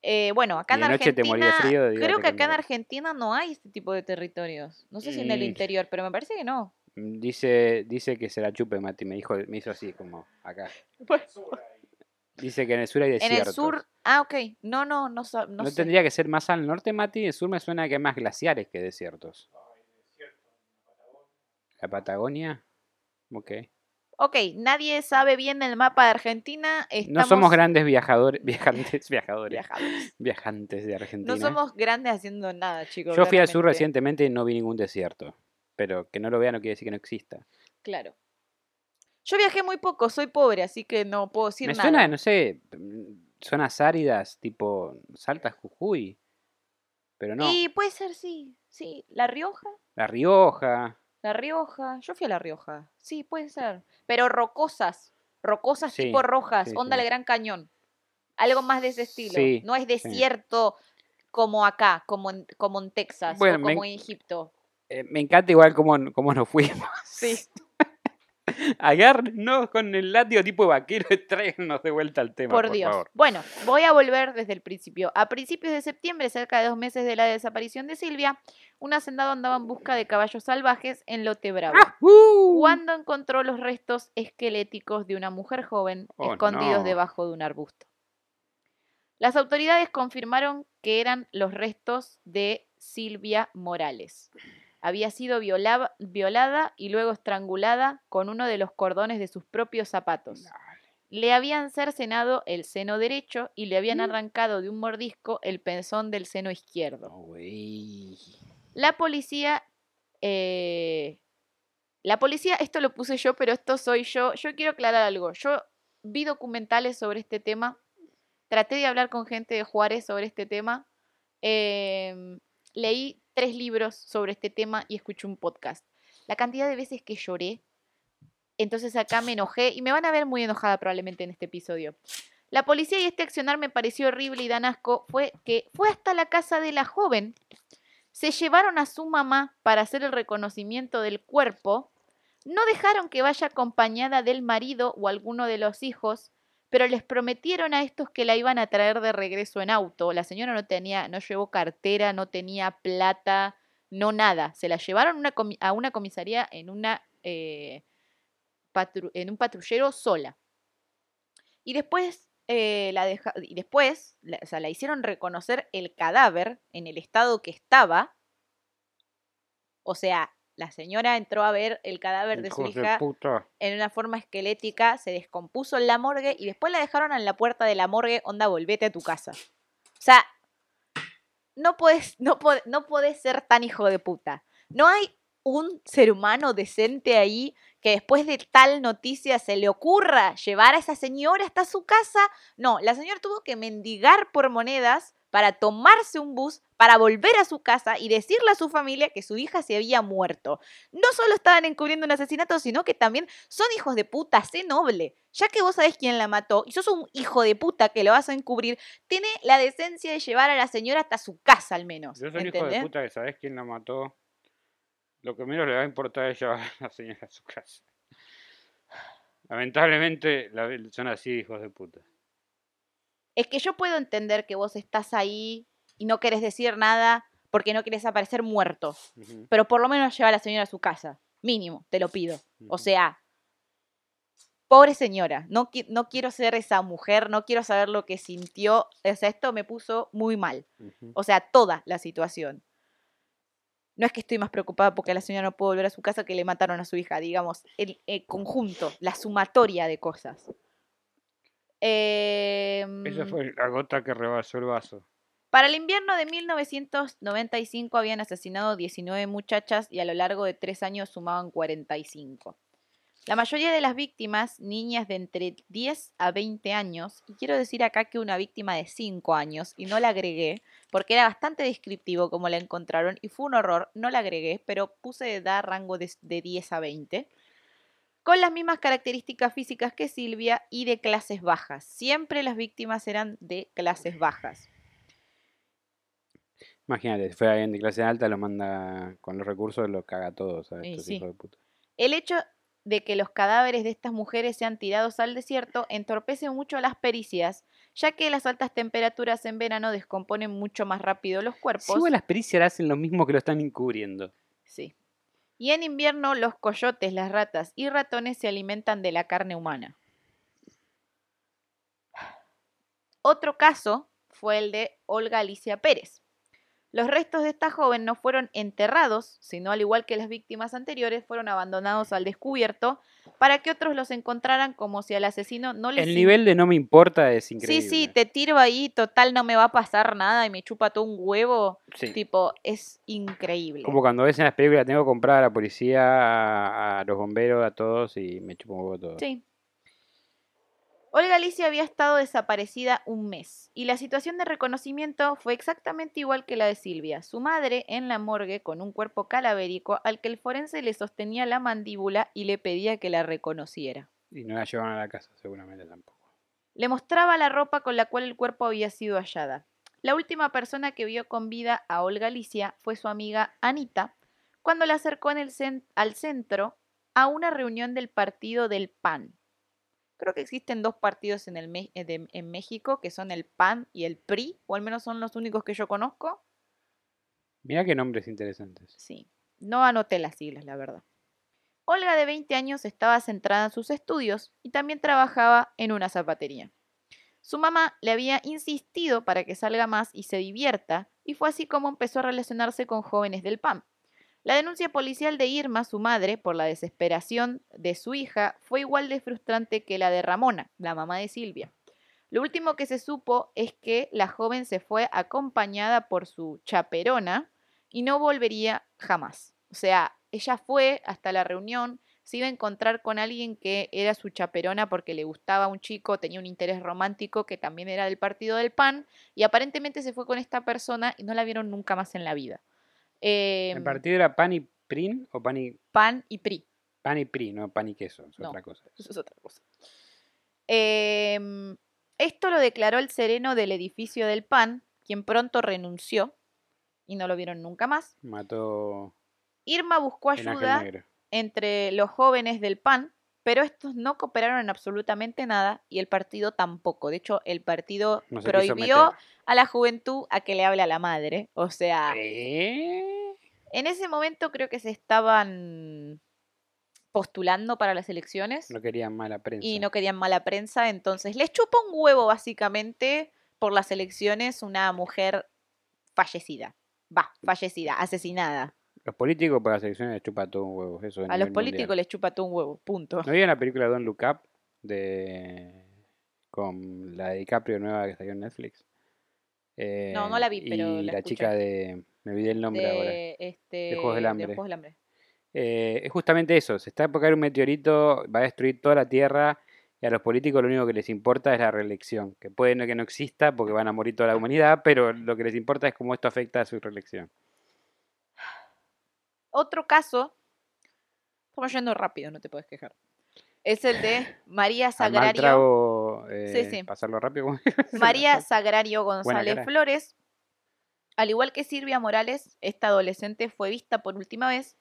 B: Eh, bueno, acá en Argentina. Frío, creo que acá en Argentina no hay este tipo de territorios. No sé si en el interior, pero me parece que no.
C: Mm, dice, dice que se la chupe, Mati. Me dijo, me hizo así, como acá. *laughs* Dice que en el sur hay desiertos.
B: En el sur, ah, ok. No, no, no, no,
C: ¿No tendría que ser más al norte, Mati? En el sur me suena que hay más glaciares que desiertos. ¿La Patagonia? Ok.
B: Ok, nadie sabe bien el mapa de Argentina.
C: No somos grandes viajadores, viajantes, viajadores, viajantes de Argentina.
B: No somos grandes haciendo nada, chicos.
C: Yo fui al sur recientemente y no vi ningún desierto. Pero que no lo vea no quiere decir que no exista.
B: Claro. Yo viajé muy poco, soy pobre, así que no puedo decir
C: nada.
B: Me
C: suena, no sé, zonas áridas, tipo Salta, Jujuy. Pero no.
B: Y puede ser, sí. Sí, La Rioja.
C: La Rioja.
B: La Rioja. Yo fui a La Rioja. Sí, puede ser. Pero rocosas. Rocosas tipo rojas. onda el Gran Cañón. Algo más de ese estilo. no es desierto como acá, como en, como en Texas o como en Egipto.
C: Eh, me encanta igual cómo, cómo nos fuimos. *laughs*
B: Sí. *laughs*
C: Agárrenos con el látigo tipo vaquero *laughs* y tráiganos de vuelta al tema. Por, Dios.
B: Bueno, voy a volver desde el principio. A principios de septiembre, cerca de dos meses de la desaparición de Silvia, un hacendado andaba en busca de caballos salvajes en Lote Bravo. ¡Ah! ¡Uh! Cuando encontró los restos esqueléticos de una mujer joven oh, escondidos debajo de un arbusto. Las autoridades confirmaron que eran los restos de Silvia Morales. Había sido violaba- violada y luego estrangulada con uno de los cordones de sus propios zapatos. Le habían cercenado el seno derecho y le habían arrancado de un mordisco el pezón del seno izquierdo.
C: No.
B: La policía. eh, la policía, esto lo puse yo, pero esto soy yo. Yo quiero aclarar algo. Yo vi documentales sobre este tema. Traté de hablar con gente de Juárez sobre este tema. em, leí tres libros sobre este tema y escuché un podcast. La cantidad de veces que lloré. Entonces acá me enojé y me van a ver muy enojada probablemente en este episodio. La policía y este accionar me pareció horrible y dan asco fue que fue hasta la casa de la joven se llevaron a su mamá para hacer el reconocimiento del cuerpo, no dejaron que vaya acompañada del marido o alguno de los hijos, pero les prometieron a estos que la iban a traer de regreso en auto. La señora no tenía, no llevó cartera, no tenía plata, no nada. Se la llevaron a una comisaría en una eh, en un patrullero sola. Y después eh, la deja- y después, o sea, la hicieron reconocer el cadáver en el estado que estaba. O sea, la señora entró a ver el cadáver de su
C: Hijos
B: hija en una forma esquelética, se descompuso en la morgue y después la dejaron en la puerta de la morgue, onda, volvete a tu casa. O sea, no puedes, no, pod- no podés ser tan hijo de puta. No hay un ser humano decente ahí que después de tal noticia se le ocurra llevar a esa señora hasta su casa. No, la señora tuvo que mendigar por monedas para tomarse un bus, para volver a su casa y decirle a su familia que su hija se había muerto. No solo estaban encubriendo un asesinato, sino que también son hijos de puta, sé noble. Ya que vos sabés quién la mató y sos un hijo de puta que lo vas a encubrir, tiene la decencia de llevar a la señora hasta su casa al menos.
C: Yo soy un hijo
B: ¿entendés?
C: de puta que sabés quién la mató. Lo que menos le va a importar es llevar a la señora a su casa. Lamentablemente la- son así hijos de puta.
B: Es que yo puedo entender que vos estás ahí y no querés decir nada porque no querés aparecer muerto. Pero por lo menos lleva a la señora a su casa. Mínimo, te lo pido. O sea, pobre señora, no, no quiero ser esa mujer, no quiero saber lo que sintió. O sea, esto me puso muy mal. O sea, toda la situación. No es que estoy más preocupada porque la señora no pudo volver a su casa que le mataron a su hija, digamos, el, el conjunto, la sumatoria de cosas.
C: Esa
B: Em,
C: fue la gota que rebasó el vaso.
B: Para el invierno de 1995 habían asesinado 19 muchachas y a lo largo de tres años sumaban 45. La mayoría de las víctimas, niñas de entre 10 a 20 años, y quiero decir acá que una víctima de 5 años, y no la agregué, porque era bastante descriptivo como la encontraron, y fue un horror, no la agregué, pero puse de dar rango de, de 10 a 20, con las mismas características físicas que Silvia y de clases bajas. Siempre las víctimas eran de clases bajas.
C: Imagínate, si fuera alguien de clase alta, lo manda con los recursos, lo caga todo, ¿sabes?
B: Y
C: Estos
B: sí.
C: hijos de puta.
B: El hecho de que los cadáveres de estas mujeres sean tirados al desierto entorpece mucho las pericias, ya que las altas temperaturas en verano descomponen mucho más rápido los cuerpos.
C: igual las pericias hacen lo mismo que lo están encubriendo.
B: Sí. Y en invierno los coyotes, las ratas y ratones se alimentan de la carne humana. Otro caso fue el de Olga Alicia Pérez. Los restos de esta joven no fueron enterrados, sino al igual que las víctimas anteriores, fueron abandonados al descubierto para que otros los encontraran como si al asesino no les...
C: El nivel de no me importa es
B: Sí,
C: increíble.
B: sí, te tiro ahí, total no me va a pasar nada y me chupa todo un huevo.
C: Sí.
B: Tipo, es increíble.
C: Como cuando ves en las películas, tengo que comprar a la policía, a, a los bomberos, a todos y me chupo un huevo todo.
B: Sí. Olga Alicia había estado desaparecida un mes y la situación de reconocimiento fue exactamente igual que la de Silvia. Su madre en la morgue con un cuerpo calavérico al que el forense le sostenía la mandíbula y le pedía que la reconociera.
C: Y no la llevaron a la casa, seguramente tampoco.
B: Le mostraba la ropa con la cual el cuerpo había sido hallada. La última persona que vio con vida a Olga Alicia fue su amiga Anita, cuando la acercó en el cen- al centro a una reunión del partido del PAN. Creo que existen dos partidos en, el Me- eh, de- en México, que son el PAN y el PRI, o al menos son los únicos que yo conozco.
C: Mira qué nombres interesantes.
B: Sí, no anoté las siglas, la verdad. Olga, de 20 años, estaba centrada en sus estudios y también trabajaba en una zapatería. Su mamá le había insistido para que salga más y se divierta, y fue así como empezó a relacionarse con jóvenes del PAN. La denuncia policial de Irma, su madre, por la desesperación de su hija, fue igual de frustrante que la de Ramona, la mamá de Silvia. Lo último que se supo es que la joven se fue acompañada por su chaperona y no volvería jamás. O sea, ella fue hasta la reunión, se iba a encontrar con alguien que era su chaperona porque le gustaba un chico, tenía un interés romántico que también era del partido del PAN, y aparentemente se fue con esta persona y no la vieron nunca más en la vida.
C: ¿El
B: Em,
C: partido era pan y prin o pan y,
B: PAN y PRI.
C: pan y pri, no pan y queso? Es
B: No.
C: otra cosa.
B: Eso es otra cosa. Em, esto lo declaró el sereno del edificio del PAN, quien pronto renunció y no lo vieron nunca más.
C: Mató
B: Irma buscó ayuda entre los jóvenes del PAN, pero estos no cooperaron en absolutamente nada y el partido tampoco. De hecho, el partido
C: No
B: prohibió a la juventud a que le hable a la madre. O sea,
C: ¿Eh?
B: en ese momento creo que se estaban postulando para las elecciones
C: No querían mala prensa.
B: y no querían mala prensa, entonces les chupa un huevo básicamente por las elecciones una mujer fallecida. Va, fallecida, asesinada.
C: Los políticos para las elecciones les chupa todo un huevo. Eso a
B: los
C: mundial.
B: políticos les chupa todo un huevo, punto.
C: ¿No vieron la película Don't Look Up? De... Con la de DiCaprio nueva que salió en Netflix.
B: No, no la vi,
C: Eh,
B: pero
C: Y
B: la
C: chica de... Me olvidé el nombre ahora.
B: de, este,
C: Juegos del Hambre.
B: Juegos del Hambre.
C: Eh, es justamente eso. Se está por caer un meteorito, va a destruir toda la Tierra y a los políticos lo único que les importa es la reelección. Que puede que no exista porque van a morir toda la humanidad, pero lo que les importa es cómo esto afecta a su reelección.
B: Otro caso, estamos yendo rápido, no te puedes quejar. Es el de *laughs* María
C: Al mal
B: Sagrario.
C: trago, eh,
B: sí.
C: pasarlo rápido. *laughs*
B: María Sagrario González. Flores. Al igual que Silvia Morales, esta adolescente fue vista por última vez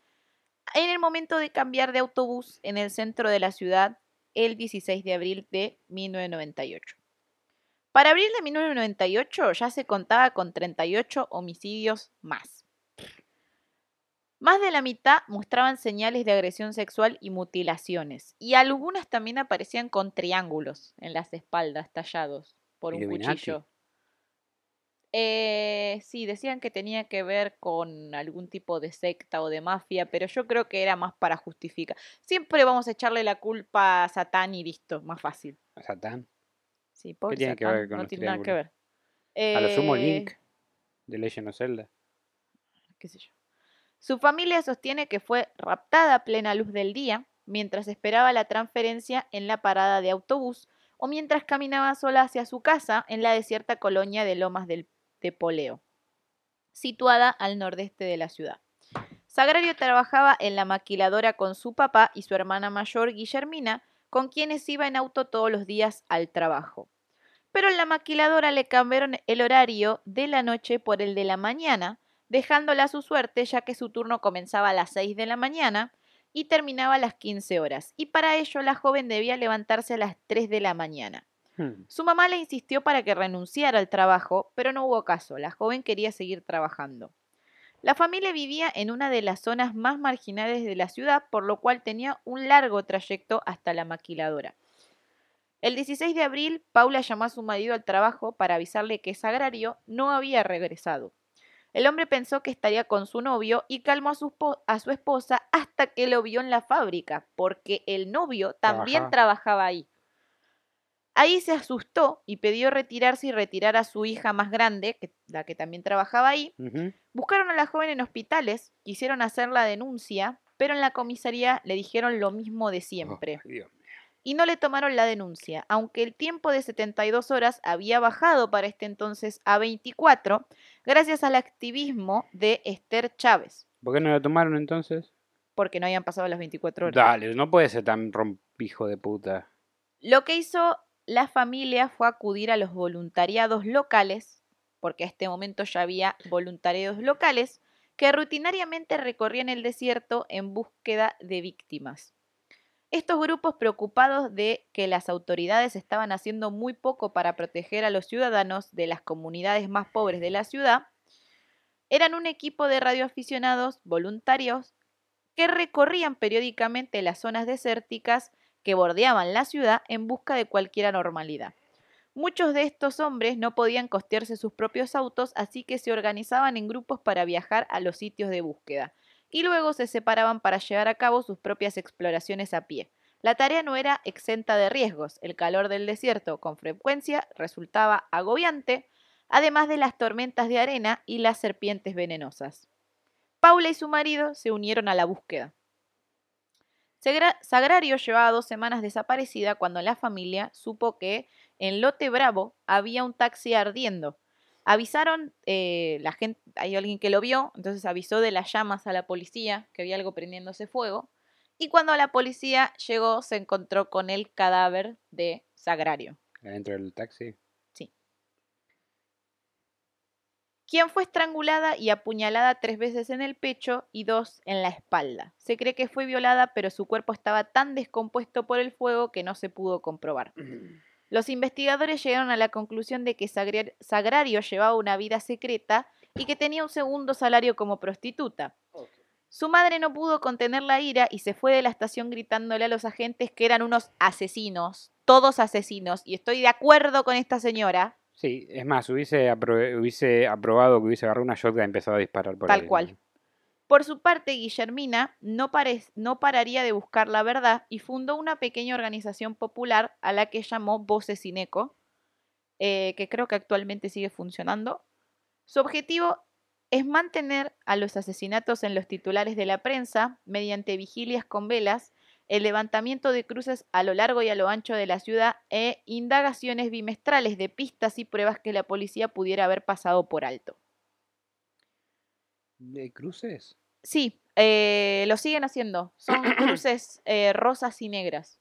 B: en el momento de cambiar de autobús en el centro de la ciudad el 16 de abril de 1998. Para abril de 1998 ya se contaba con 38 homicidios más. Más de la mitad mostraban señales de agresión sexual y mutilaciones, y algunas también aparecían con triángulos en las espaldas tallados por un
C: Illuminati.
B: cuchillo. Eh, sí, decían que tenía que ver con algún tipo de secta o de mafia, pero yo creo que era más para justificar. Siempre vamos a echarle la culpa a Satán y listo, más fácil.
C: Satán.
B: Sí, pobre
C: tiene que
B: Satán,
C: ver con
B: no
C: los
B: tiene nada que ver.
C: A lo sumo
B: Eh,
C: Link de Legend of Zelda.
B: qué sé yo. Su familia sostiene que fue raptada a plena luz del día mientras esperaba la transferencia en la parada de autobús o mientras caminaba sola hacia su casa en la desierta colonia de Lomas del, de Poleo, situada al nordeste de la ciudad. Sagrario trabajaba en la maquiladora con su papá y su hermana mayor Guillermina, con quienes iba en auto todos los días al trabajo. Pero en la maquiladora le cambiaron el horario de la noche por el de la mañana, dejándola a su suerte ya que su turno comenzaba a las 6 de la mañana y terminaba a las 15 horas, y para ello la joven debía levantarse a las 3 de la mañana.
C: Hmm.
B: Su mamá le insistió para que renunciara al trabajo, pero no hubo caso, la joven quería seguir trabajando. La familia vivía en una de las zonas más marginales de la ciudad, por lo cual tenía un largo trayecto hasta la maquiladora. El 16 de abril, Paula llamó a su marido al trabajo para avisarle que Sagrario no había regresado. El hombre pensó que estaría con su novio y calmó a su, a su esposa hasta que lo vio en la fábrica, porque el novio también
C: Trabajaba.
B: trabajaba ahí. Ahí se asustó y pidió retirarse y retirar a su hija más grande, que- la que también trabajaba ahí. Buscaron a la joven en hospitales, quisieron hacer la denuncia, pero en la comisaría le dijeron lo mismo de siempre
C: Oh.
B: Y no le tomaron la denuncia, aunque el tiempo de 72 horas había bajado para este entonces a 24, gracias al activismo de Esther Chávez,
C: ¿Por qué no lo tomaron entonces?
B: porque no habían pasado las 24 horas.
C: Dale, no puede ser tan rompijo de puta.
B: Lo que hizo la familia fue acudir a los voluntariados locales, porque a este momento ya había voluntariados locales, que rutinariamente recorrían el desierto en búsqueda de víctimas. Estos grupos preocupados de que las autoridades estaban haciendo muy poco para proteger a los ciudadanos de las comunidades más pobres de la ciudad, eran un equipo de radioaficionados voluntarios que recorrían periódicamente las zonas desérticas que bordeaban la ciudad en busca de cualquier anormalidad. Muchos de estos hombres no podían costearse sus propios autos, así que se organizaban en grupos para viajar a los sitios de búsqueda. Y luego se separaban para llevar a cabo sus propias exploraciones a pie. La tarea no era exenta de riesgos. El calor del desierto con frecuencia resultaba agobiante, además de las tormentas de arena y las serpientes venenosas. Paula y su marido se unieron a la búsqueda. Sagrario llevaba dos semanas desaparecida cuando la familia supo que en Lote Bravo había un taxi ardiendo. Avisaron, eh, la gente, hay alguien que lo vio, entonces avisó de las llamas a la policía que había algo prendiéndose fuego. Y cuando la policía llegó, se encontró con el cadáver de Sagrario.
C: Dentro del taxi.
B: Sí. Quien fue estrangulada y apuñalada tres veces en el pecho y dos en la espalda. Se cree que fue violada, pero su cuerpo estaba tan descompuesto por el fuego que no se pudo comprobar. *clears throat* Los investigadores llegaron a la conclusión de que Sagrario llevaba una vida secreta y que tenía un segundo salario como prostituta. Su madre no pudo contener la ira y se fue de la estación gritándole a los agentes que eran unos asesinos, todos asesinos, y estoy de acuerdo con esta señora.
C: Sí, es más, hubiese, hubiese aprobado que hubiese agarrado una shotgun y empezado a disparar por
B: Tal cual. Por su parte, Guillermina no, pararía de buscar la verdad y fundó una pequeña organización popular a la que llamó Voces sin Eco, eh, que creo que actualmente sigue funcionando. Su objetivo es mantener a los asesinatos en los titulares de la prensa mediante vigilias con velas, el levantamiento de cruces a lo largo y a lo ancho de la ciudad e indagaciones bimestrales de pistas y pruebas que la policía pudiera haber pasado por alto.
C: ¿De cruces?
B: Sí, eh, lo siguen haciendo. Son *clears throat* cruces eh, rosas y negras.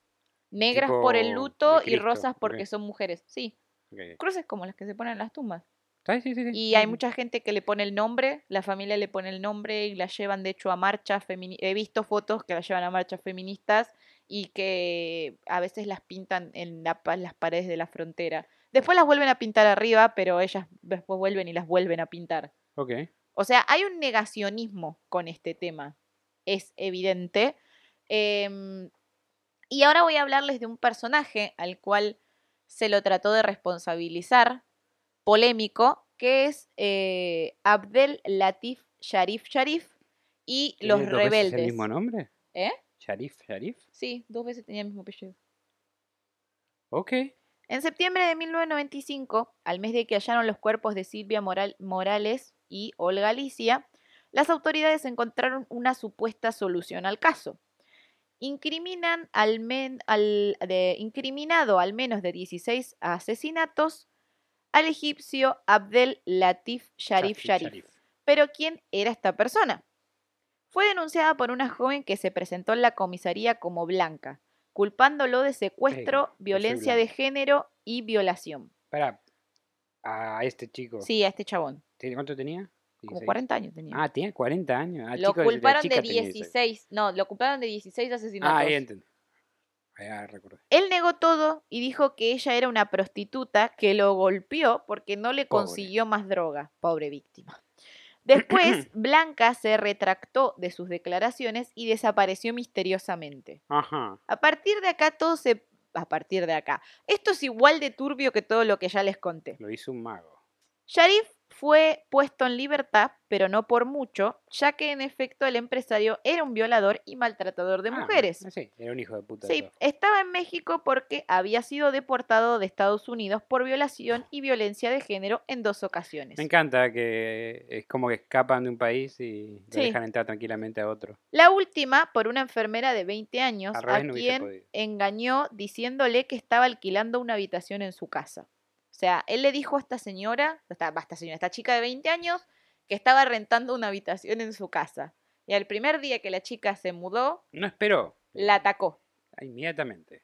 B: Negras por el luto y rosas porque son mujeres. Sí. Cruces como las que se ponen en las tumbas.
C: Sí, sí, sí,
B: y hay mucha gente que le pone el nombre, la familia le pone el nombre y la llevan de hecho a marchas feministas. He visto fotos que la llevan a marchas feministas y que a veces las pintan en las paredes de la frontera. Después las vuelven a pintar arriba, pero ellas después vuelven y las vuelven a pintar.
C: Ok.
B: O sea, hay un negacionismo con este tema, es evidente. Em, y ahora voy a hablarles de un personaje al cual se lo trató de responsabilizar, polémico, que es eh, Abdel Latif Sharif Sharif y los
C: dos
B: rebeldes.
C: Veces el mismo nombre?
B: ¿Eh?
C: Sharif Sharif.
B: Sí, dos veces tenía el mismo apellido.
C: Ok.
B: En septiembre de 1995, al mes de que hallaron los cuerpos de Silvia Morales y Olga Alicia, las autoridades encontraron una supuesta solución al caso. Incriminan al incriminado al menos de 16 asesinatos al egipcio Abdel Latif Sharif Sharif. Pero ¿quién era esta persona? Fue denunciada por una joven que se presentó en la comisaría como Blanca, culpándolo de secuestro, violencia de género y violación.
C: Espera, a este chico.
B: Sí, a este chabón.
C: ¿Cuánto tenía?
B: Como 40 años tenía.
C: Ah, tiene 40 años. Ah,
B: lo culparon de 16. No, lo culparon de 16 asesinatos.
C: Ah, ahí entiendo. Ah.
B: Él negó todo y dijo que ella era una prostituta que lo golpeó porque no le consiguió más droga. Pobre víctima. Después, *clears throat* Blanca se retractó de sus declaraciones y desapareció misteriosamente.
C: Ajá.
B: A partir de acá todo se... A partir de acá. Esto es igual de turbio que todo lo que ya les conté.
C: Lo hizo un mago.
B: Sharif fue puesto en libertad, pero no por mucho, ya que en efecto el empresario era un violador y maltratador de
C: Ah,
B: mujeres.
C: Sí, era un hijo de puta.
B: Sí, estaba en México porque había sido deportado de Estados Unidos por violación y violencia de género en dos ocasiones.
C: Me encanta que es como que escapan de un país y lo
B: Sí.
C: dejan entrar tranquilamente a otro.
B: La última por una enfermera de 20 años a
C: no
B: quien engañó diciéndole que estaba alquilando una habitación en su casa. O sea, él le dijo a esta señora, esta, a esta señora, esta chica de 20 años, que estaba rentando una habitación en su casa. Y al primer día que la chica se mudó,
C: No esperó.
B: la atacó,
C: Ah, Inmediatamente.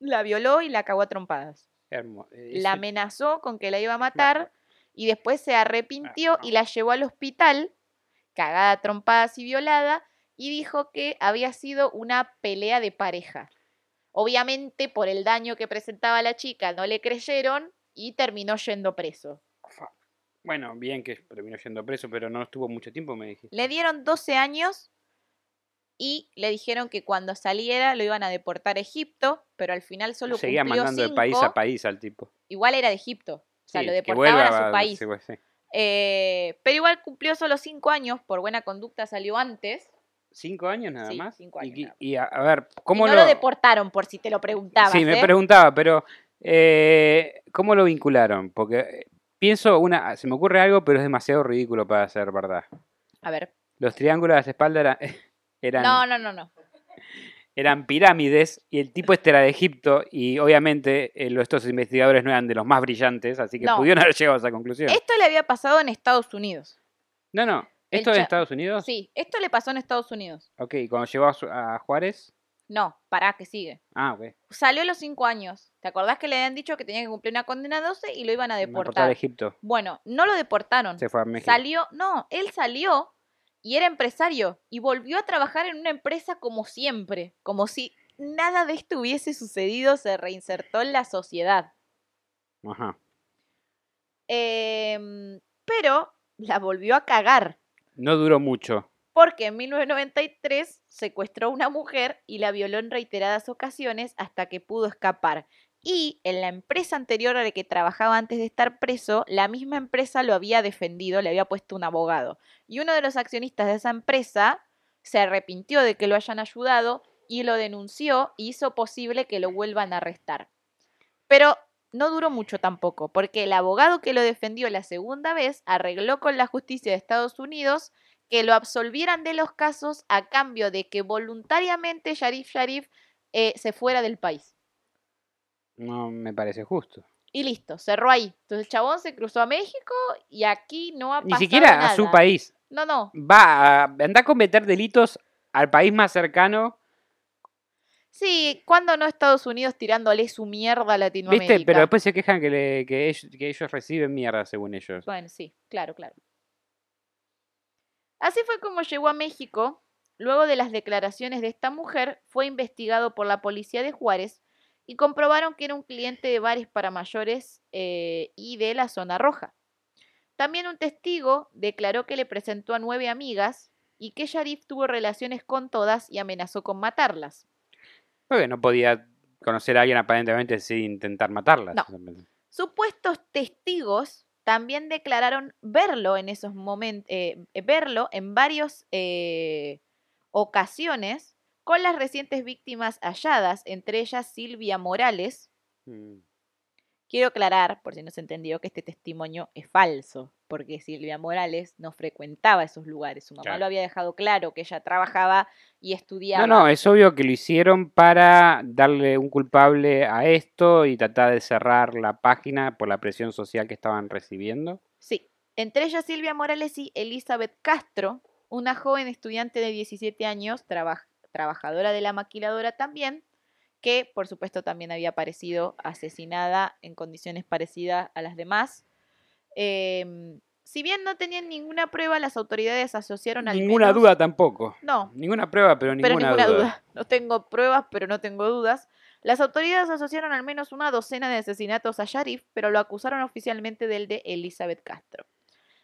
B: la violó y la cagó a trompadas.
C: Hermo- eh,
B: La amenazó con que la iba a matar y después se arrepintió y la llevó al hospital, cagada a trompadas y violada, y dijo que había sido una pelea de pareja. Obviamente, por el daño que presentaba la chica, no le creyeron y terminó yendo preso.
C: Bueno, bien que terminó yendo preso, pero no estuvo mucho tiempo, me dijiste.
B: Le dieron 12 años y le dijeron que cuando saliera lo iban a deportar a Egipto, pero al final solo
C: Seguía
B: cumplió
C: mandando de país a
B: cinco.
C: país al tipo.
B: Igual era de Egipto. O sea,
C: Sí,
B: lo deportaban a su país.
C: sí, pues, sí.
B: Eh, pero igual cumplió solo cinco años, por buena conducta salió antes.
C: ¿Cinco años nada
B: Sí,
C: más?
B: cinco
C: Y
B: años
C: qui-
B: nada más.
C: Y, a, ver,
B: Y
C: ¿cómo
B: no lo... deportaron, por si te lo preguntabas.
C: Sí, me
B: ¿eh?
C: preguntaba, pero eh, ¿cómo lo vincularon? Porque eh, pienso una, se me ocurre algo, pero es demasiado ridículo para ser verdad.
B: A ver.
C: Los triángulos de las espaldas eran, *laughs* eran,
B: No, no, no, no.
C: eran pirámides y el tipo este era de Egipto y obviamente eh, estos investigadores no eran de los más brillantes, así que
B: No.
C: pudieron haber llegado a esa conclusión.
B: Esto le había pasado en Estados Unidos.
C: No, no. ¿Esto es en Estados Unidos?
B: Sí, esto le pasó en Estados Unidos.
C: Ok, cuando llegó a Juárez.
B: No, pará, que sigue.
C: Ah, ok.
B: Salió a los cinco años. ¿Te acordás que le habían dicho que tenía que cumplir una condena 12 y lo iban a
C: Deportar a
B: deportar?
C: Egipto.
B: Bueno, no lo deportaron.
C: Se fue a México.
B: Salió, no, él salió y era empresario y volvió a trabajar en una empresa como siempre, como si nada de esto hubiese sucedido, se reinsertó en la sociedad.
C: Ajá.
B: Em, pero la volvió a cagar.
C: No duró mucho.
B: Porque en 1993 secuestró a una mujer y la violó en reiteradas ocasiones hasta que pudo escapar. Y en la empresa anterior a la que trabajaba antes de estar preso, la misma empresa lo había defendido, le había puesto un abogado. Y uno de los accionistas de esa empresa se arrepintió de que lo hayan ayudado y lo denunció y hizo posible que lo vuelvan a arrestar. Pero no duró mucho tampoco, porque el abogado que lo defendió la segunda vez arregló con la justicia de Estados Unidos que lo absolvieran de los casos a cambio de que voluntariamente Sharif Sharif eh, se fuera del país.
C: No me parece justo.
B: Y listo, cerró ahí. Entonces el chabón se cruzó a México y aquí no ha
C: Ni
B: pasado
C: siquiera a su país.
B: No, no.
C: Va a, anda a cometer delitos al país más cercano.
B: Sí, cuando no Estados Unidos tirándole su mierda a Latinoamérica.
C: ¿Viste? Pero después se quejan que, le- que ellos, que ellos reciben mierda, según ellos.
B: Bueno, sí, claro, claro. Así fue como llegó a México. Luego de las declaraciones de esta mujer, fue investigado por la policía de Juárez y comprobaron que era un cliente de bares para mayores eh, y de la zona roja. También un testigo declaró que le presentó a nueve amigas y que Sharif tuvo relaciones con todas y amenazó con matarlas.
C: Porque no podía conocer a alguien aparentemente sin intentar matarla.
B: No. Supuestos testigos también declararon verlo en esos momentos, verlo en varias ocasiones con las recientes víctimas halladas, entre ellas Silvia Morales.
C: Mm.
B: Quiero aclarar, por si no se entendió, que este testimonio es falso, porque Silvia Morales no frecuentaba esos lugares. Su mamá
C: Claro.
B: lo había dejado claro, que ella trabajaba y estudiaba.
C: No, no, es obvio que lo hicieron para darle un culpable a esto y tratar de cerrar la página por la presión social que estaban recibiendo.
B: Sí, entre ellas Silvia Morales y Elizabeth Castro, una joven estudiante de 17 años, traba- trabajadora de la maquiladora también, que por supuesto también había aparecido asesinada en condiciones parecidas a las demás. Em, si bien no tenían ninguna prueba, las autoridades asociaron al
C: Ninguna
B: menos-
C: duda tampoco.
B: No,
C: Ninguna prueba, pero ninguna,
B: pero ninguna
C: duda.
B: duda. No tengo pruebas, pero no tengo dudas. Las autoridades asociaron al menos una docena de asesinatos a Sharif, pero lo acusaron oficialmente del de Elizabeth Castro.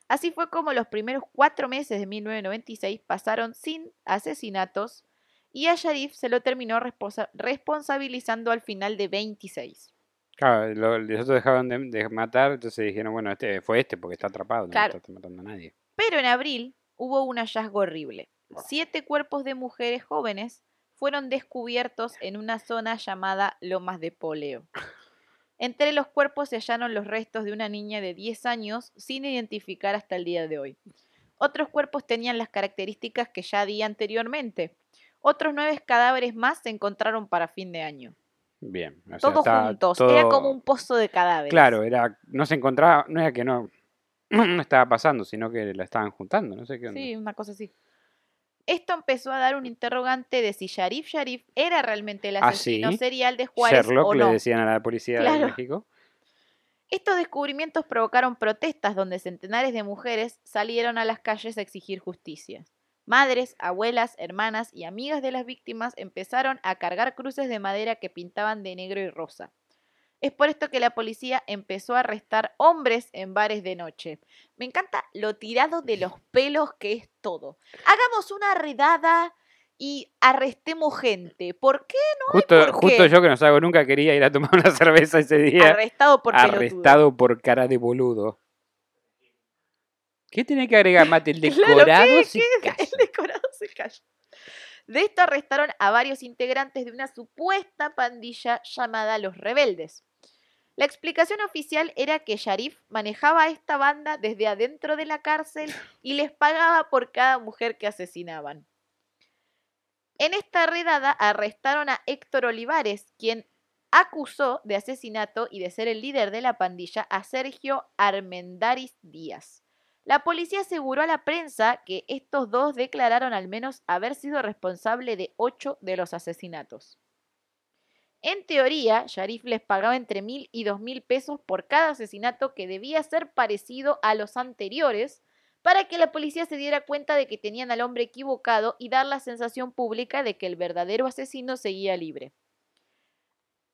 B: Así fue como los primeros cuatro meses de 1996 pasaron sin asesinatos y a Sharif se lo terminó responsa- responsabilizando al final de 26.
C: Claro, lo- los otros dejaron de, de matar, entonces dijeron, bueno, este fue este porque está atrapado, no está matando a nadie.
B: Pero en abril hubo un hallazgo horrible. Siete cuerpos de mujeres jóvenes fueron descubiertos en una zona llamada Lomas de Poleo. Entre los cuerpos se hallaron los restos de una niña de 10 años sin identificar hasta el día de hoy. Otros cuerpos tenían las características que ya di anteriormente. Otros nueve cadáveres más se encontraron para fin de año.
C: Bien. o sea,
B: Todos juntos. Era como un pozo de cadáveres.
C: Claro, era, no se encontraba, no era que no, *clears throat* no estaba pasando, sino que la estaban juntando, no sé qué onda.
B: Sí, una cosa así. Esto empezó a dar un interrogante de si Sharif Sharif era realmente el
C: ¿Ah,
B: asesino
C: sí?
B: serial de Juárez
C: Sherlock
B: o
C: le
B: no.
C: decían a la policía de. México.
B: Estos descubrimientos provocaron protestas donde centenares de mujeres salieron a las calles a exigir justicia. Madres, abuelas, hermanas y amigas de las víctimas empezaron a cargar cruces de madera que pintaban de negro y rosa. Es por esto que la policía empezó a arrestar hombres en bares de noche. Me encanta lo tirado de los pelos que es todo. Hagamos una redada y arrestemos gente. ¿Por qué
C: Justo,
B: por
C: justo
B: qué.
C: yo que no salgo nunca quería ir a tomar una *laughs* cerveza ese día.
B: arrestado por pelotudo?
C: arrestado por cara de boludo. ¿Qué tiene que agregar, Mate? El *laughs*
B: Claro,
C: decorado
B: ¿qué-
C: se
B: qué? De esto arrestaron a varios integrantes de una supuesta pandilla llamada Los Rebeldes. La explicación oficial era que Sharif manejaba a esta banda desde adentro de la cárcel y les pagaba por cada mujer que asesinaban. En esta redada arrestaron a Héctor Olivares, quien acusó de asesinato y de ser el líder de la pandilla a Sergio Armendaris Díaz. La policía aseguró a la prensa que estos dos declararon al menos haber sido responsable de ocho de los asesinatos. En teoría, Sharif les pagaba entre mil y dos mil pesos por cada asesinato que debía ser parecido a los anteriores para que la policía se diera cuenta de que tenían al hombre equivocado y dar la sensación pública de que el verdadero asesino seguía libre.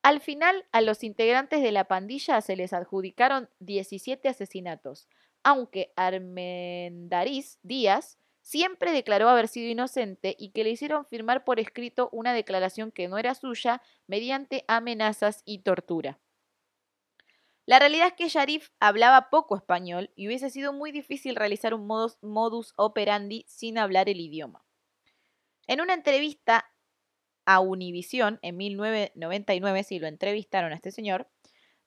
B: Al final, a los integrantes de la pandilla se les adjudicaron 17 asesinatos, aunque Armendariz Díaz siempre declaró haber sido inocente y que le hicieron firmar por escrito una declaración que no era suya mediante amenazas y tortura. La realidad es que Sharif hablaba poco español y hubiese sido muy difícil realizar un modus, modus operandi sin hablar el idioma. En una entrevista a Univisión en 1999, si lo entrevistaron a este señor,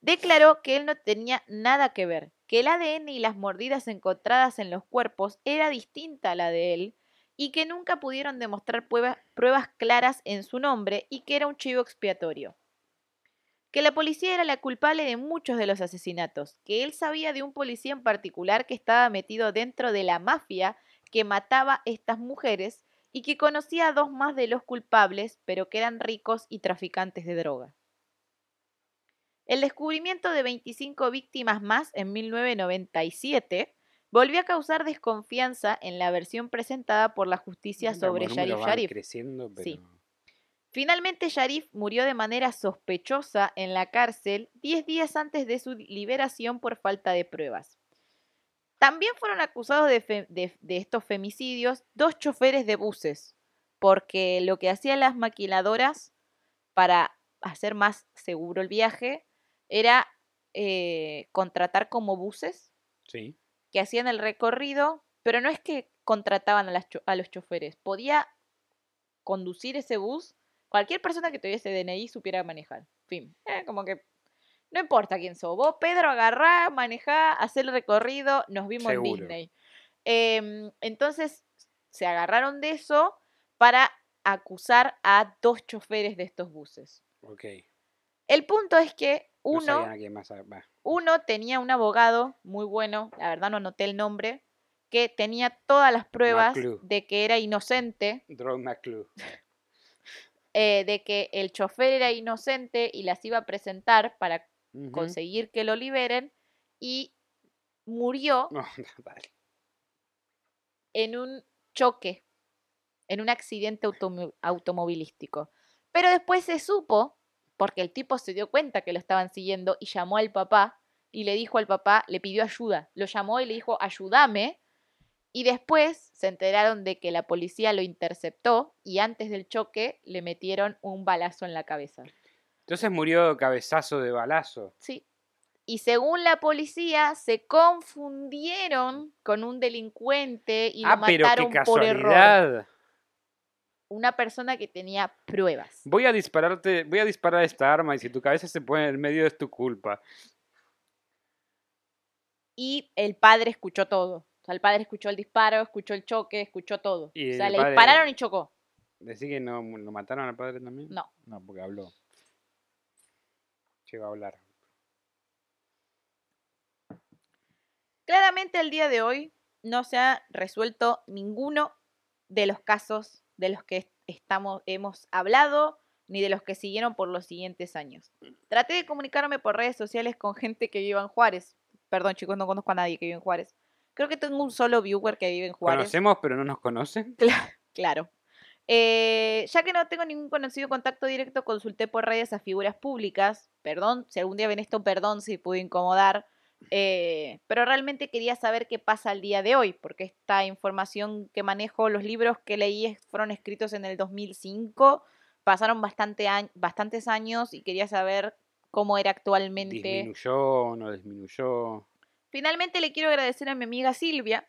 B: declaró que él no tenía nada que ver, que el ADN y las mordidas encontradas en los cuerpos era distinta a la de él y que nunca pudieron demostrar pruebas, pruebas claras en su nombre y que era un chivo expiatorio. Que la policía era la culpable de muchos de los asesinatos, que él sabía de un policía en particular que estaba metido dentro de la mafia que mataba estas mujeres y que conocía a dos más de los culpables, pero que eran ricos y traficantes de droga. El descubrimiento de 25 víctimas más en 1997 volvió a causar desconfianza en la versión presentada por la justicia sobre Sharif
C: van
B: Sharif.
C: creciendo, pero...
B: Sí. Finalmente, Sharif murió de manera sospechosa en la cárcel 10 días antes de su liberación por falta de pruebas. También fueron acusados de- de estos femicidios dos choferes de buses, porque lo que hacían las maquiladoras para hacer más seguro el viaje era eh, contratar como buses
C: Sí.
B: que hacían el recorrido, pero no es que contrataban a, las a los choferes, podía conducir ese bus cualquier persona que tuviese DNI supiera manejar. Fin, eh, como que no importa quién sos, vos Pedro agarrá, manejá, hacer el recorrido, nos vimos
C: Seguro.
B: en Disney. Em, entonces se agarraron de eso para acusar a dos choferes de estos buses. El punto es que uno...
C: sabían a quién más... va.
B: Uno tenía un abogado muy bueno, la verdad no anoté el nombre, que tenía todas las pruebas de que era inocente,
C: Drone McClure. *laughs*
B: eh, de que el chofer era inocente y las iba a presentar para conseguir que lo liberen y murió
C: No, *laughs*
B: en un choque, en un accidente automo- automovilístico. Pero después se supo, porque el tipo se dio cuenta que lo estaban siguiendo y llamó al papá y le dijo al papá, le pidió ayuda, lo llamó y le dijo, ayúdame. Y después se enteraron de que la policía lo interceptó y antes del choque le metieron un balazo en la cabeza.
C: Entonces murió cabezazo de balazo.
B: Sí. Y según la policía, se confundieron con un delincuente y lo
C: ah, pero qué
B: mataron por error. Una persona que tenía pruebas.
C: Voy a dispararte, voy a disparar esta arma y si tu cabeza se pone en el medio es tu culpa.
B: Y el padre escuchó todo. O sea, el padre escuchó el disparo, escuchó el choque, escuchó todo.
C: Y
B: o sea, le dispararon y chocó.
C: Decir que no lo mataron al padre también.
B: No.
C: No, porque habló. Llegó a hablar.
B: Claramente el día de hoy no se ha resuelto ninguno de los casos de los que estamos, hemos hablado ni de los que siguieron por los siguientes años. Traté de comunicarme por redes sociales con gente que vive en Juárez. Perdón, chicos, no conozco a nadie que vive en Juárez. Creo que tengo un solo viewer que vive en Juárez.
C: Conocemos, pero no nos conocen.
B: Claro. Eh, ya que no tengo ningún conocido contacto directo, consulté por redes a figuras públicas. Perdón, si algún día ven esto, perdón si pude incomodar. Eh, pero realmente quería saber qué pasa al día de hoy, porque esta información que manejo, los libros que leí fueron escritos en el 2005, pasaron bastante bastantes años y quería saber cómo era actualmente.
C: Disminuyó, no disminuyó.
B: Finalmente le quiero agradecer a mi amiga Silvia,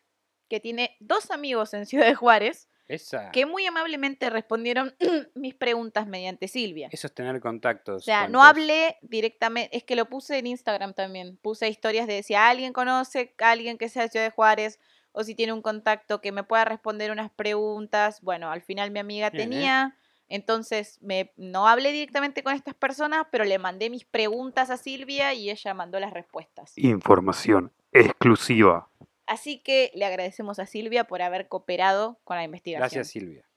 B: que tiene dos amigos en Ciudad de Juárez
C: Esa.
B: que muy amablemente respondieron *clears throat* mis preguntas mediante Silvia.
C: Eso es tener contactos.
B: O sea, no hablé directamente, es que lo puse en Instagram también. Puse historias de si alguien conoce a alguien que sea Ciudad de Juárez o si tiene un contacto que me pueda responder unas preguntas. Bueno, al final mi amiga
C: Bien, ¿eh?
B: tenía, entonces me, no hablé directamente con estas personas, pero le mandé mis preguntas a Silvia y ella mandó las respuestas.
A: Información exclusiva.
B: Así que le agradecemos a Silvia por haber cooperado con la investigación.
C: Gracias, Silvia.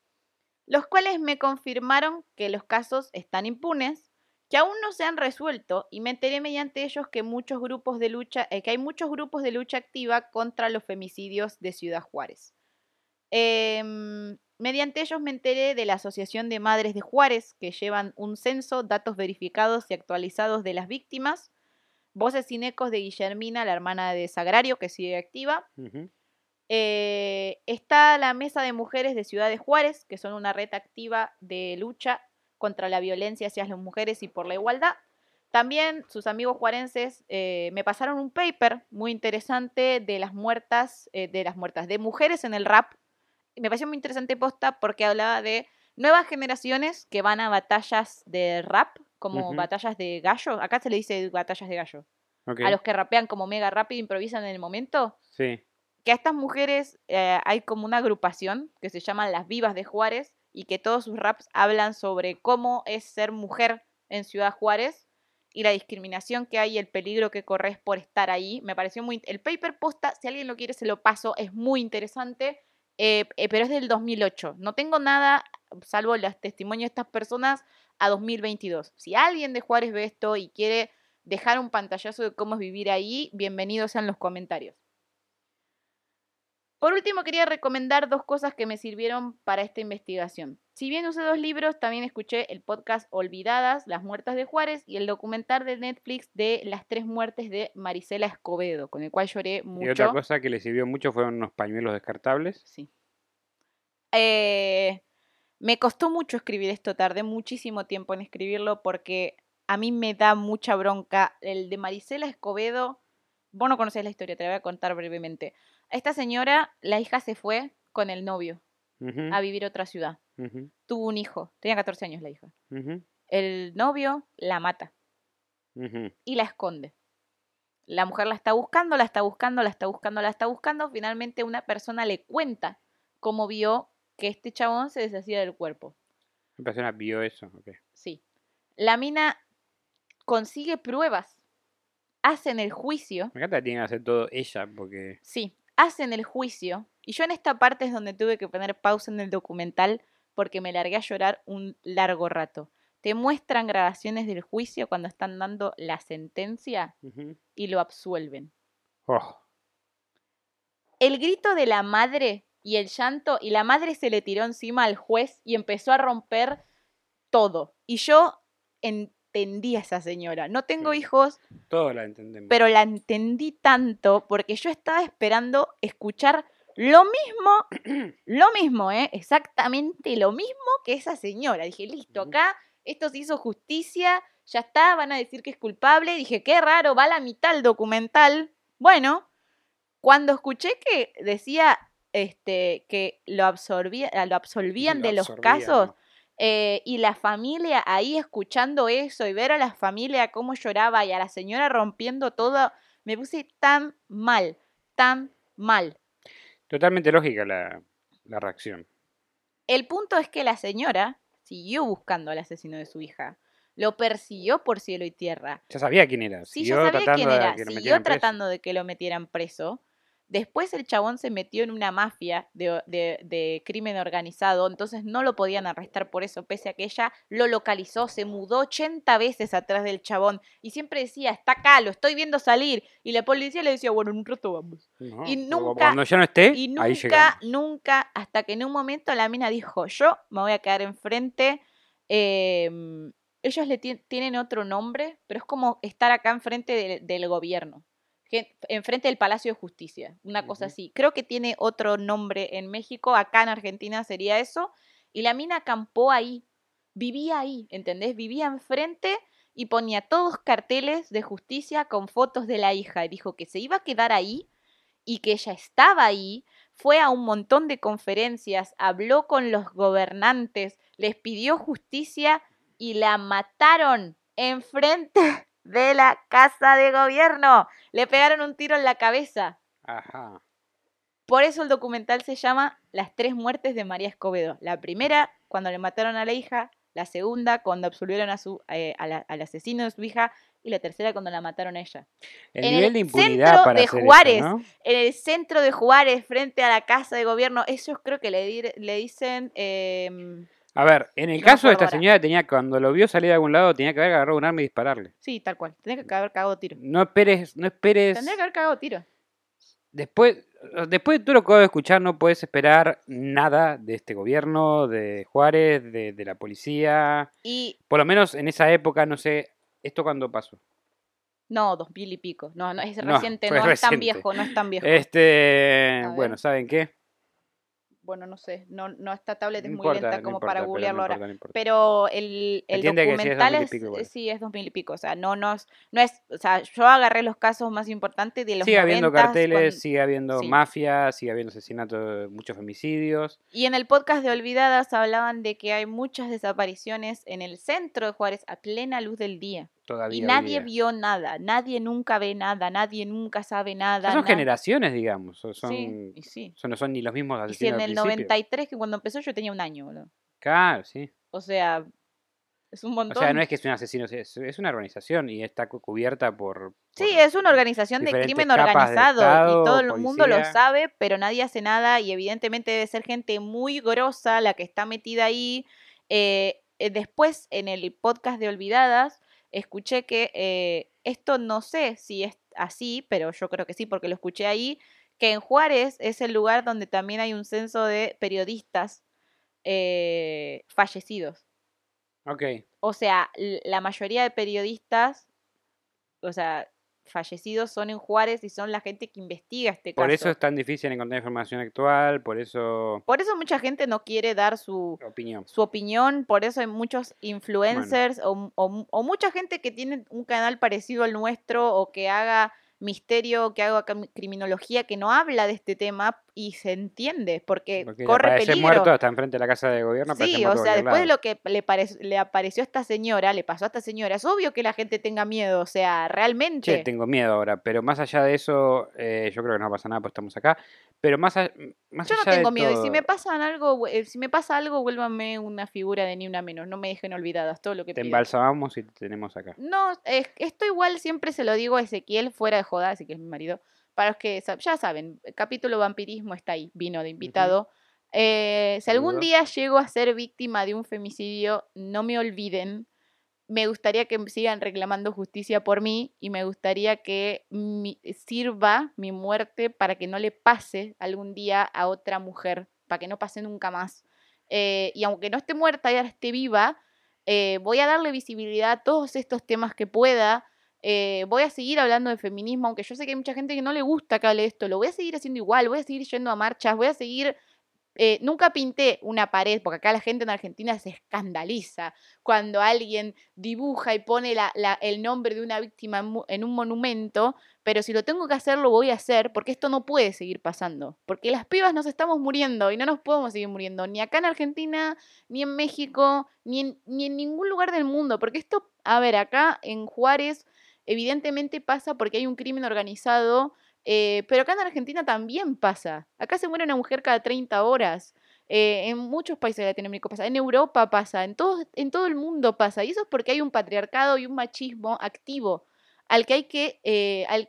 B: los cuales me confirmaron que los casos están impunes, que aún no se han resuelto y me enteré mediante ellos que muchos grupos de lucha, eh, que hay muchos grupos de lucha activa contra los femicidios de Ciudad Juárez. Em, mediante ellos me enteré de la Asociación de Madres de Juárez, que llevan un censo, datos verificados y actualizados de las víctimas, voces sin ecos de Guillermina, la hermana de Sagrario, que sigue activa, eh, está la Mesa de Mujeres de Ciudad de Juárez, que son una red activa de lucha contra la violencia hacia las mujeres y por la igualdad. También sus amigos juarenses eh, me pasaron un paper muy interesante de las muertas, eh, de las muertas, de mujeres en el rap. Me pareció muy interesante posta porque hablaba de nuevas generaciones que van a batallas de rap, como batallas de gallo. Acá se le dice batallas de gallo. A los que rapean como mega rápido, improvisan en el momento
C: Sí.
B: que a estas mujeres eh, hay como una agrupación que se llama Las Vivas de Juárez y que todos sus raps hablan sobre cómo es ser mujer en Ciudad Juárez y la discriminación que hay y el peligro que corres por estar ahí. Me pareció muy... El paper posta, si alguien lo quiere, se lo paso, es muy interesante, eh, eh, pero es del 2008. No tengo nada, salvo los testimonios de estas personas, a 2022. Si alguien de Juárez ve esto y quiere dejar un pantallazo de cómo es vivir ahí, bienvenidos sean los comentarios. Por último, quería recomendar dos cosas que me sirvieron para esta investigación. Si bien usé dos libros, también escuché el podcast Olvidadas, Las Muertas de Juárez y el documental de Netflix de Las Tres Muertes de Marisela Escobedo, con el cual lloré mucho.
C: Y otra cosa que le sirvió mucho fueron unos pañuelos descartables.
B: Sí. Eh, me costó mucho escribir esto, tardé muchísimo tiempo en escribirlo porque a mí me da mucha bronca. El de Marisela Escobedo, vos no conocés la historia, te la voy a contar brevemente. Esta señora, la hija se fue con el novio a vivir a otra ciudad. Tuvo un hijo, tenía 14 años la hija. El novio la mata y la esconde. La mujer la está buscando, la está buscando, la está buscando, la está buscando. Finalmente una persona le cuenta cómo vio que este chabón se deshacía del cuerpo.
C: La persona vio eso.
B: Sí. La mina consigue pruebas. Hacen el juicio.
C: Me encanta que tiene que hacer todo ella porque...
B: Sí, hacen el juicio. Y yo en esta parte es donde tuve que poner pausa en el documental porque me largué a llorar un largo rato. Te muestran grabaciones del juicio cuando están dando la sentencia y lo absuelven.
C: Oh,
B: El grito de la madre y el llanto, y la madre se le tiró encima al juez y empezó a romper todo. Y yo entendí a esa señora. No tengo
C: Sí.
B: hijos,
C: todo la entendemos.
B: pero la entendí tanto porque yo estaba esperando escuchar lo mismo, *clears throat* lo mismo, ¿eh? Exactamente lo mismo que esa señora. Dije, listo, acá esto se hizo justicia, ya está, van a decir que es culpable. Dije, qué raro, va a la mitad el documental. Bueno, cuando escuché que decía este, que lo, absorbía, lo absolvían
C: Lo
B: de los casos, eh, y la familia ahí escuchando eso y ver a la familia cómo lloraba y a la señora rompiendo todo, me puse tan mal, tan mal.
C: Totalmente lógica la, la reacción.
B: El punto es que la señora siguió buscando al asesino de su hija. Lo persiguió por cielo y tierra.
C: Ya sabía quién era.
B: Sí, ya sabía quién era. Siguió
C: preso.
B: tratando de que lo metieran preso. Después el chabón se metió en una mafia de, de- de crimen organizado, entonces no lo podían arrestar por eso, pese a que ella lo localizó, se mudó 80 veces atrás del chabón y siempre decía, está acá, lo estoy viendo salir. Y la policía le decía, bueno, en un rato vamos.
C: No,
B: Y nunca-
C: Cuando ya no esté,
B: Y nunca, nunca, hasta que en un momento la mina dijo, yo me voy a quedar enfrente. em, ellos le tien- tienen otro nombre, pero es como estar acá enfrente del gobierno. Enfrente del Palacio de Justicia, una cosa así. Creo que tiene otro nombre en México, acá en Argentina sería eso. Y la mina acampó ahí, vivía ahí, ¿entendés? Vivía enfrente y ponía todos carteles de justicia con fotos de la hija. Y dijo que se iba a quedar ahí y que ella estaba ahí. fue a un montón de conferencias, habló con los gobernantes, les pidió justicia y la mataron enfrente de la casa de gobierno. Le pegaron un tiro en la cabeza.
C: Ajá.
B: Por eso el documental se llama Las tres muertes de María Escobedo. La primera, cuando le mataron a la hija. La segunda, cuando absolvieron a su, eh, a la- al asesino de su hija. Y la tercera, cuando la mataron a ella.
C: El
B: En
C: nivel
B: el
C: de impunidad
B: centro
C: para
B: de
C: hacer
B: Juárez.
C: ¿no?
B: En el centro de Juárez, frente a la casa de gobierno, ellos creo que le, le dicen... em,
C: A ver, en el
B: No
C: caso de esta
B: ahora.
C: señora, tenía cuando lo vio salir de algún lado, tenía que haber agarrado un arma y dispararle.
B: sí, tal cual. Tendría que haber cagado tiro.
C: No esperes, no esperes.
B: Tendría que haber cagado tiro.
C: Después, después de todo lo que acabo de escuchar, no puedes esperar nada de este gobierno, de Juárez, de, de la policía.
B: Y
C: Por lo menos en esa época, no sé, ¿esto cuándo pasó?
B: no, dos mil y pico. No, no, es reciente, no es tan viejo, no es tan viejo.
C: Este, bueno, ¿saben qué?
B: Bueno, no sé, no, no esta tablet
C: No
B: es muy
C: importa,
B: lenta
C: no
B: como
C: importa,
B: para googlearlo ahora.
C: importa.
B: Pero el, el
C: que sí es
B: documental
C: 2000 y
B: es,
C: pico igual.
B: sí, es dos mil y pico. O sea, no, no, es- no es, o sea, yo agarré los casos más importantes de los
C: Sigue habiendo
B: 90s
C: carteles, sigue habiendo
B: sí.
C: mafia, sigue habiendo asesinatos, muchos femicidios.
B: Y en el podcast de Olvidadas hablaban de que hay muchas desapariciones en el centro de Juárez a plena luz del día.
C: Todavía
B: Y nadie vio nada, nadie nunca ve nada, nadie nunca sabe nada.
C: Son generaciones, digamos. o Son,
B: Sí, y sí.
C: son- no son ni los mismos
B: Y si
C: asesinos
B: en el
C: principio.
B: 93, que cuando empezó yo tenía un año, boludo.
C: Claro, sí.
B: O sea, es un
C: O
B: montón.
C: sea, no es que es un asesino, es, es una organización y está cu- cubierta por...
B: Sí, es una organización de crimen
C: de
B: organizado
C: Estado,
B: y todo el mundo lo sabe, pero nadie hace nada y evidentemente debe ser gente muy grosa la que está metida ahí. Eh, eh, después, en el podcast de Olvidadas, escuché que eh, esto no sé si es así, pero yo creo que sí porque lo escuché ahí, que en Juárez es el lugar donde también hay un censo de periodistas eh, fallecidos.
C: Ok,
B: O sea, la mayoría de periodistas, o sea, fallecidos son en Juárez y son la gente que investiga este caso.
C: por eso es tan difícil encontrar información actual, por eso...
B: Por eso mucha gente no quiere dar su,
C: Opinión.
B: su opinión, por eso hay muchos influencers o, o- o mucha gente que tiene un canal parecido al nuestro o que haga misterio, que haga cam- criminología, que no habla de este tema y se entiende, porque,
C: Porque
B: corre peligro.
C: muerto, está enfrente de la casa de gobierno.
B: Sí, o sea, después de lo que le, le apareció a esta señora, le pasó a esta señora, es obvio que la gente tenga miedo, o sea, realmente.
C: Che, tengo miedo ahora, pero más allá de eso, eh, yo creo que no pasa nada, pues estamos acá. Pero más, a- más
B: Yo no
C: de
B: tengo miedo, y si me pasan algo, eh, si me pasa algo, vuélvanme una figura de ni una menos, no me dejen olvidadas, todo lo que
C: Te
B: pido.
C: embalsamamos y te tenemos acá.
B: No, es- esto igual siempre se lo digo a Ezequiel, fuera de joda, Ezequiel es mi marido. Para los que ya saben, el capítulo vampirismo está ahí, vino de invitado. Eh, si algún día llego a ser víctima de un femicidio, no me olviden. Me gustaría que sigan reclamando justicia por mí y me gustaría que mi- sirva mi muerte para que no le pase algún día a otra mujer, para que no pase nunca más. Eh, y aunque no esté muerta y ahora esté viva, eh, voy a darle visibilidad a todos estos temas que pueda. eh, voy a seguir hablando de feminismo, aunque yo sé que hay mucha gente que no le gusta que hable esto. Lo voy a seguir haciendo igual, voy a seguir yendo a marchas, voy a seguir... eh, nunca pinté una pared, porque acá la gente en Argentina se escandaliza cuando alguien dibuja y pone la- la- el nombre de una víctima en, un monumento, pero si lo tengo que hacer, lo voy a hacer, porque esto no puede seguir pasando, porque las pibas nos estamos muriendo y no nos podemos seguir muriendo, ni acá en Argentina, ni en México, ni en ningún lugar del mundo, porque esto, a ver, acá en Juárez, evidentemente pasa porque hay un crimen organizado, eh, pero acá en Argentina también pasa. Acá se muere una mujer cada 30 horas. eh, en muchos países de Latinoamérica pasa, en Europa pasa, en todo, en todo el mundo pasa. Y eso es porque hay un patriarcado y un machismo activo al que hay que, eh, al-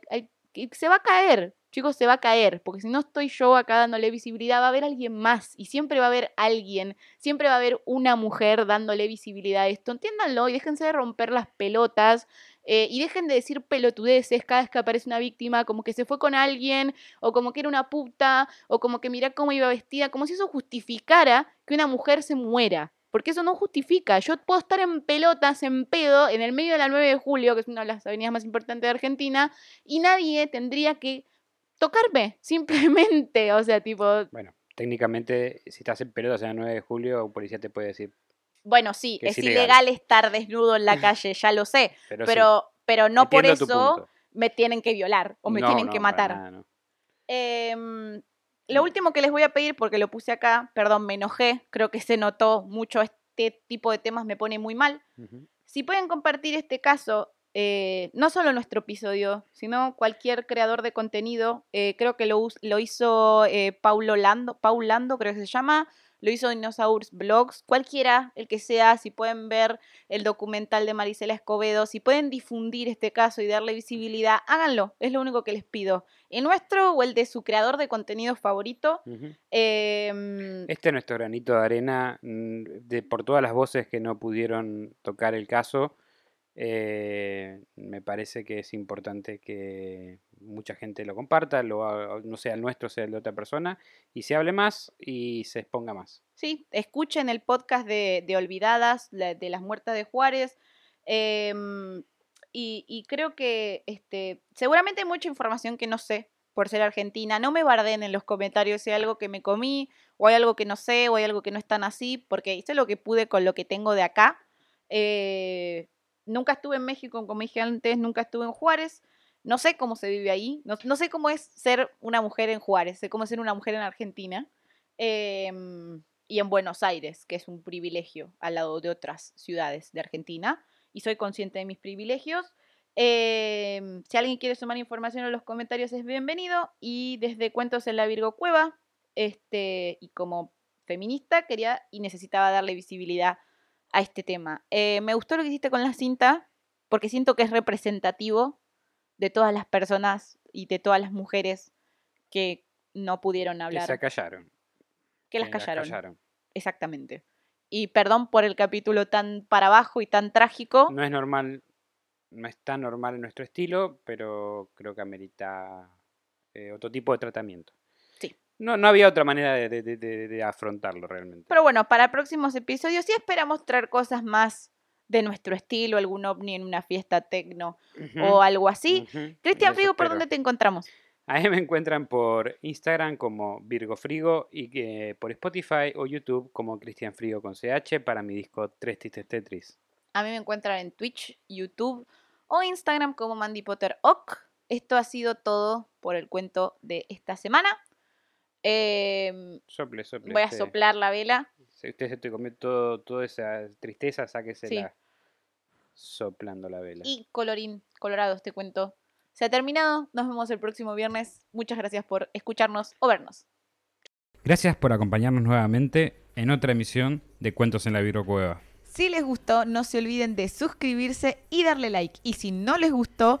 B: se va a caer, chicos, se va a caer, porque si no estoy yo acá dándole visibilidad, va a haber alguien más y siempre va a haber alguien, siempre va a haber una mujer dándole visibilidad a esto. Entiéndanlo y déjense de romper las pelotas eh, y dejen de decir pelotudeces cada vez que aparece una víctima, como que se fue con alguien, o como que era una puta, o como que mira cómo iba vestida, como si eso justificara que una mujer se muera. Porque eso no justifica. Yo puedo estar en pelotas, en pedo, en el medio de la 9 de julio, que es una de las avenidas más importantes de Argentina, y nadie tendría que tocarme, *laughs* simplemente. O sea, tipo,
C: Bueno, técnicamente, si estás en pelotas en el 9 de julio, un policía te puede decir,
B: bueno, sí, es,
C: es
B: ilegal.
C: ilegal.
B: estar desnudo en la calle, ya lo sé, *laughs*
C: pero, sí,
B: pero, no por
C: entiendo
B: eso me tienen que violar o me
C: No,
B: tienen
C: no,
B: que matar.
C: nada, no.
B: Em, lo último que les voy a pedir, porque lo puse acá, perdón, me enojé, creo que se notó mucho este tipo de temas, me pone muy mal. Si pueden compartir este caso, eh, no solo nuestro episodio, sino cualquier creador de contenido, eh, creo que lo, lo hizo eh, Paulo Lando, Paul Lando, creo que se llama, lo hizo Dinosaurs Blogs, cualquiera, el que sea, si pueden ver el documental de Marisela Escobedo, si pueden difundir este caso y darle visibilidad, háganlo, es lo único que les pido. El nuestro o el de su creador de contenido favorito. Em,
C: Este es nuestro granito de arena de, por todas las voces que no pudieron tocar el caso. Eh, me parece que es importante que mucha gente lo comparta, lo, no sea el nuestro, sea el de otra persona, y se hable más y se exponga más.
B: Sí, escuchen el podcast de, Olvidadas, de las muertas de Juárez. em, y, y creo que este, seguramente hay mucha información que no sé por ser argentina. No me barden en los comentarios si hay algo que me comí, o hay algo que no sé, o hay algo que no es tan así, porque hice lo que pude con lo que tengo de acá. Eh, nunca estuve en México, como dije antes, nunca estuve en Juárez. No sé cómo se vive ahí. No, sé cómo es ser una mujer en Juárez, sé cómo es ser una mujer en Argentina. Em, y en Buenos Aires, que es un privilegio al lado de otras ciudades de Argentina. Y soy consciente de mis privilegios. Em, si alguien quiere sumar información en los comentarios es bienvenido. Y desde Cuentos en la Virgo Cueva, este, y como feminista, quería y necesitaba darle visibilidad a este tema. Eh, me gustó lo que hiciste con la cinta, porque siento que es representativo de todas las personas y de todas las mujeres que no pudieron
C: Que
B: hablar,
C: se callaron.
B: que las
C: que
B: callaron. Exactamente. Y perdón por el capítulo tan para abajo y tan trágico.
C: No es normal, no es tan normal en nuestro estilo, pero creo que amerita eh, otro tipo de tratamiento. No, no había otra manera de, de- de- afrontarlo realmente.
B: Pero bueno, para próximos episodios sí esperamos traer cosas más de nuestro estilo, algún ovni en una fiesta tecno
C: Ujú,
B: o algo así. Cristian Frigo, ¿por dónde te encontramos?
C: A mí me encuentran por Instagram como Virgo Frigo y que por Spotify o YouTube como Cristian Frigo con CH para mi disco Tres Tristes Tetris.
B: A mí me encuentran en Twitch, YouTube o Instagram como Mandy Potter Oc. Esto ha sido todo por el cuento de esta semana. Em,
C: Sople, sople.
B: voy a
C: usted.
B: soplar la vela.
C: Si usted se te comió todo, toda esa tristeza, sáquesela
B: Sí.
C: soplando la vela.
B: y colorín colorado este cuento. Se ha terminado. Nos vemos el próximo viernes. Muchas gracias por escucharnos o vernos.
C: Gracias por acompañarnos nuevamente en otra emisión de Cuentos en la Cueva.
B: Si les gustó, no se olviden de suscribirse y darle like. Y si no les gustó,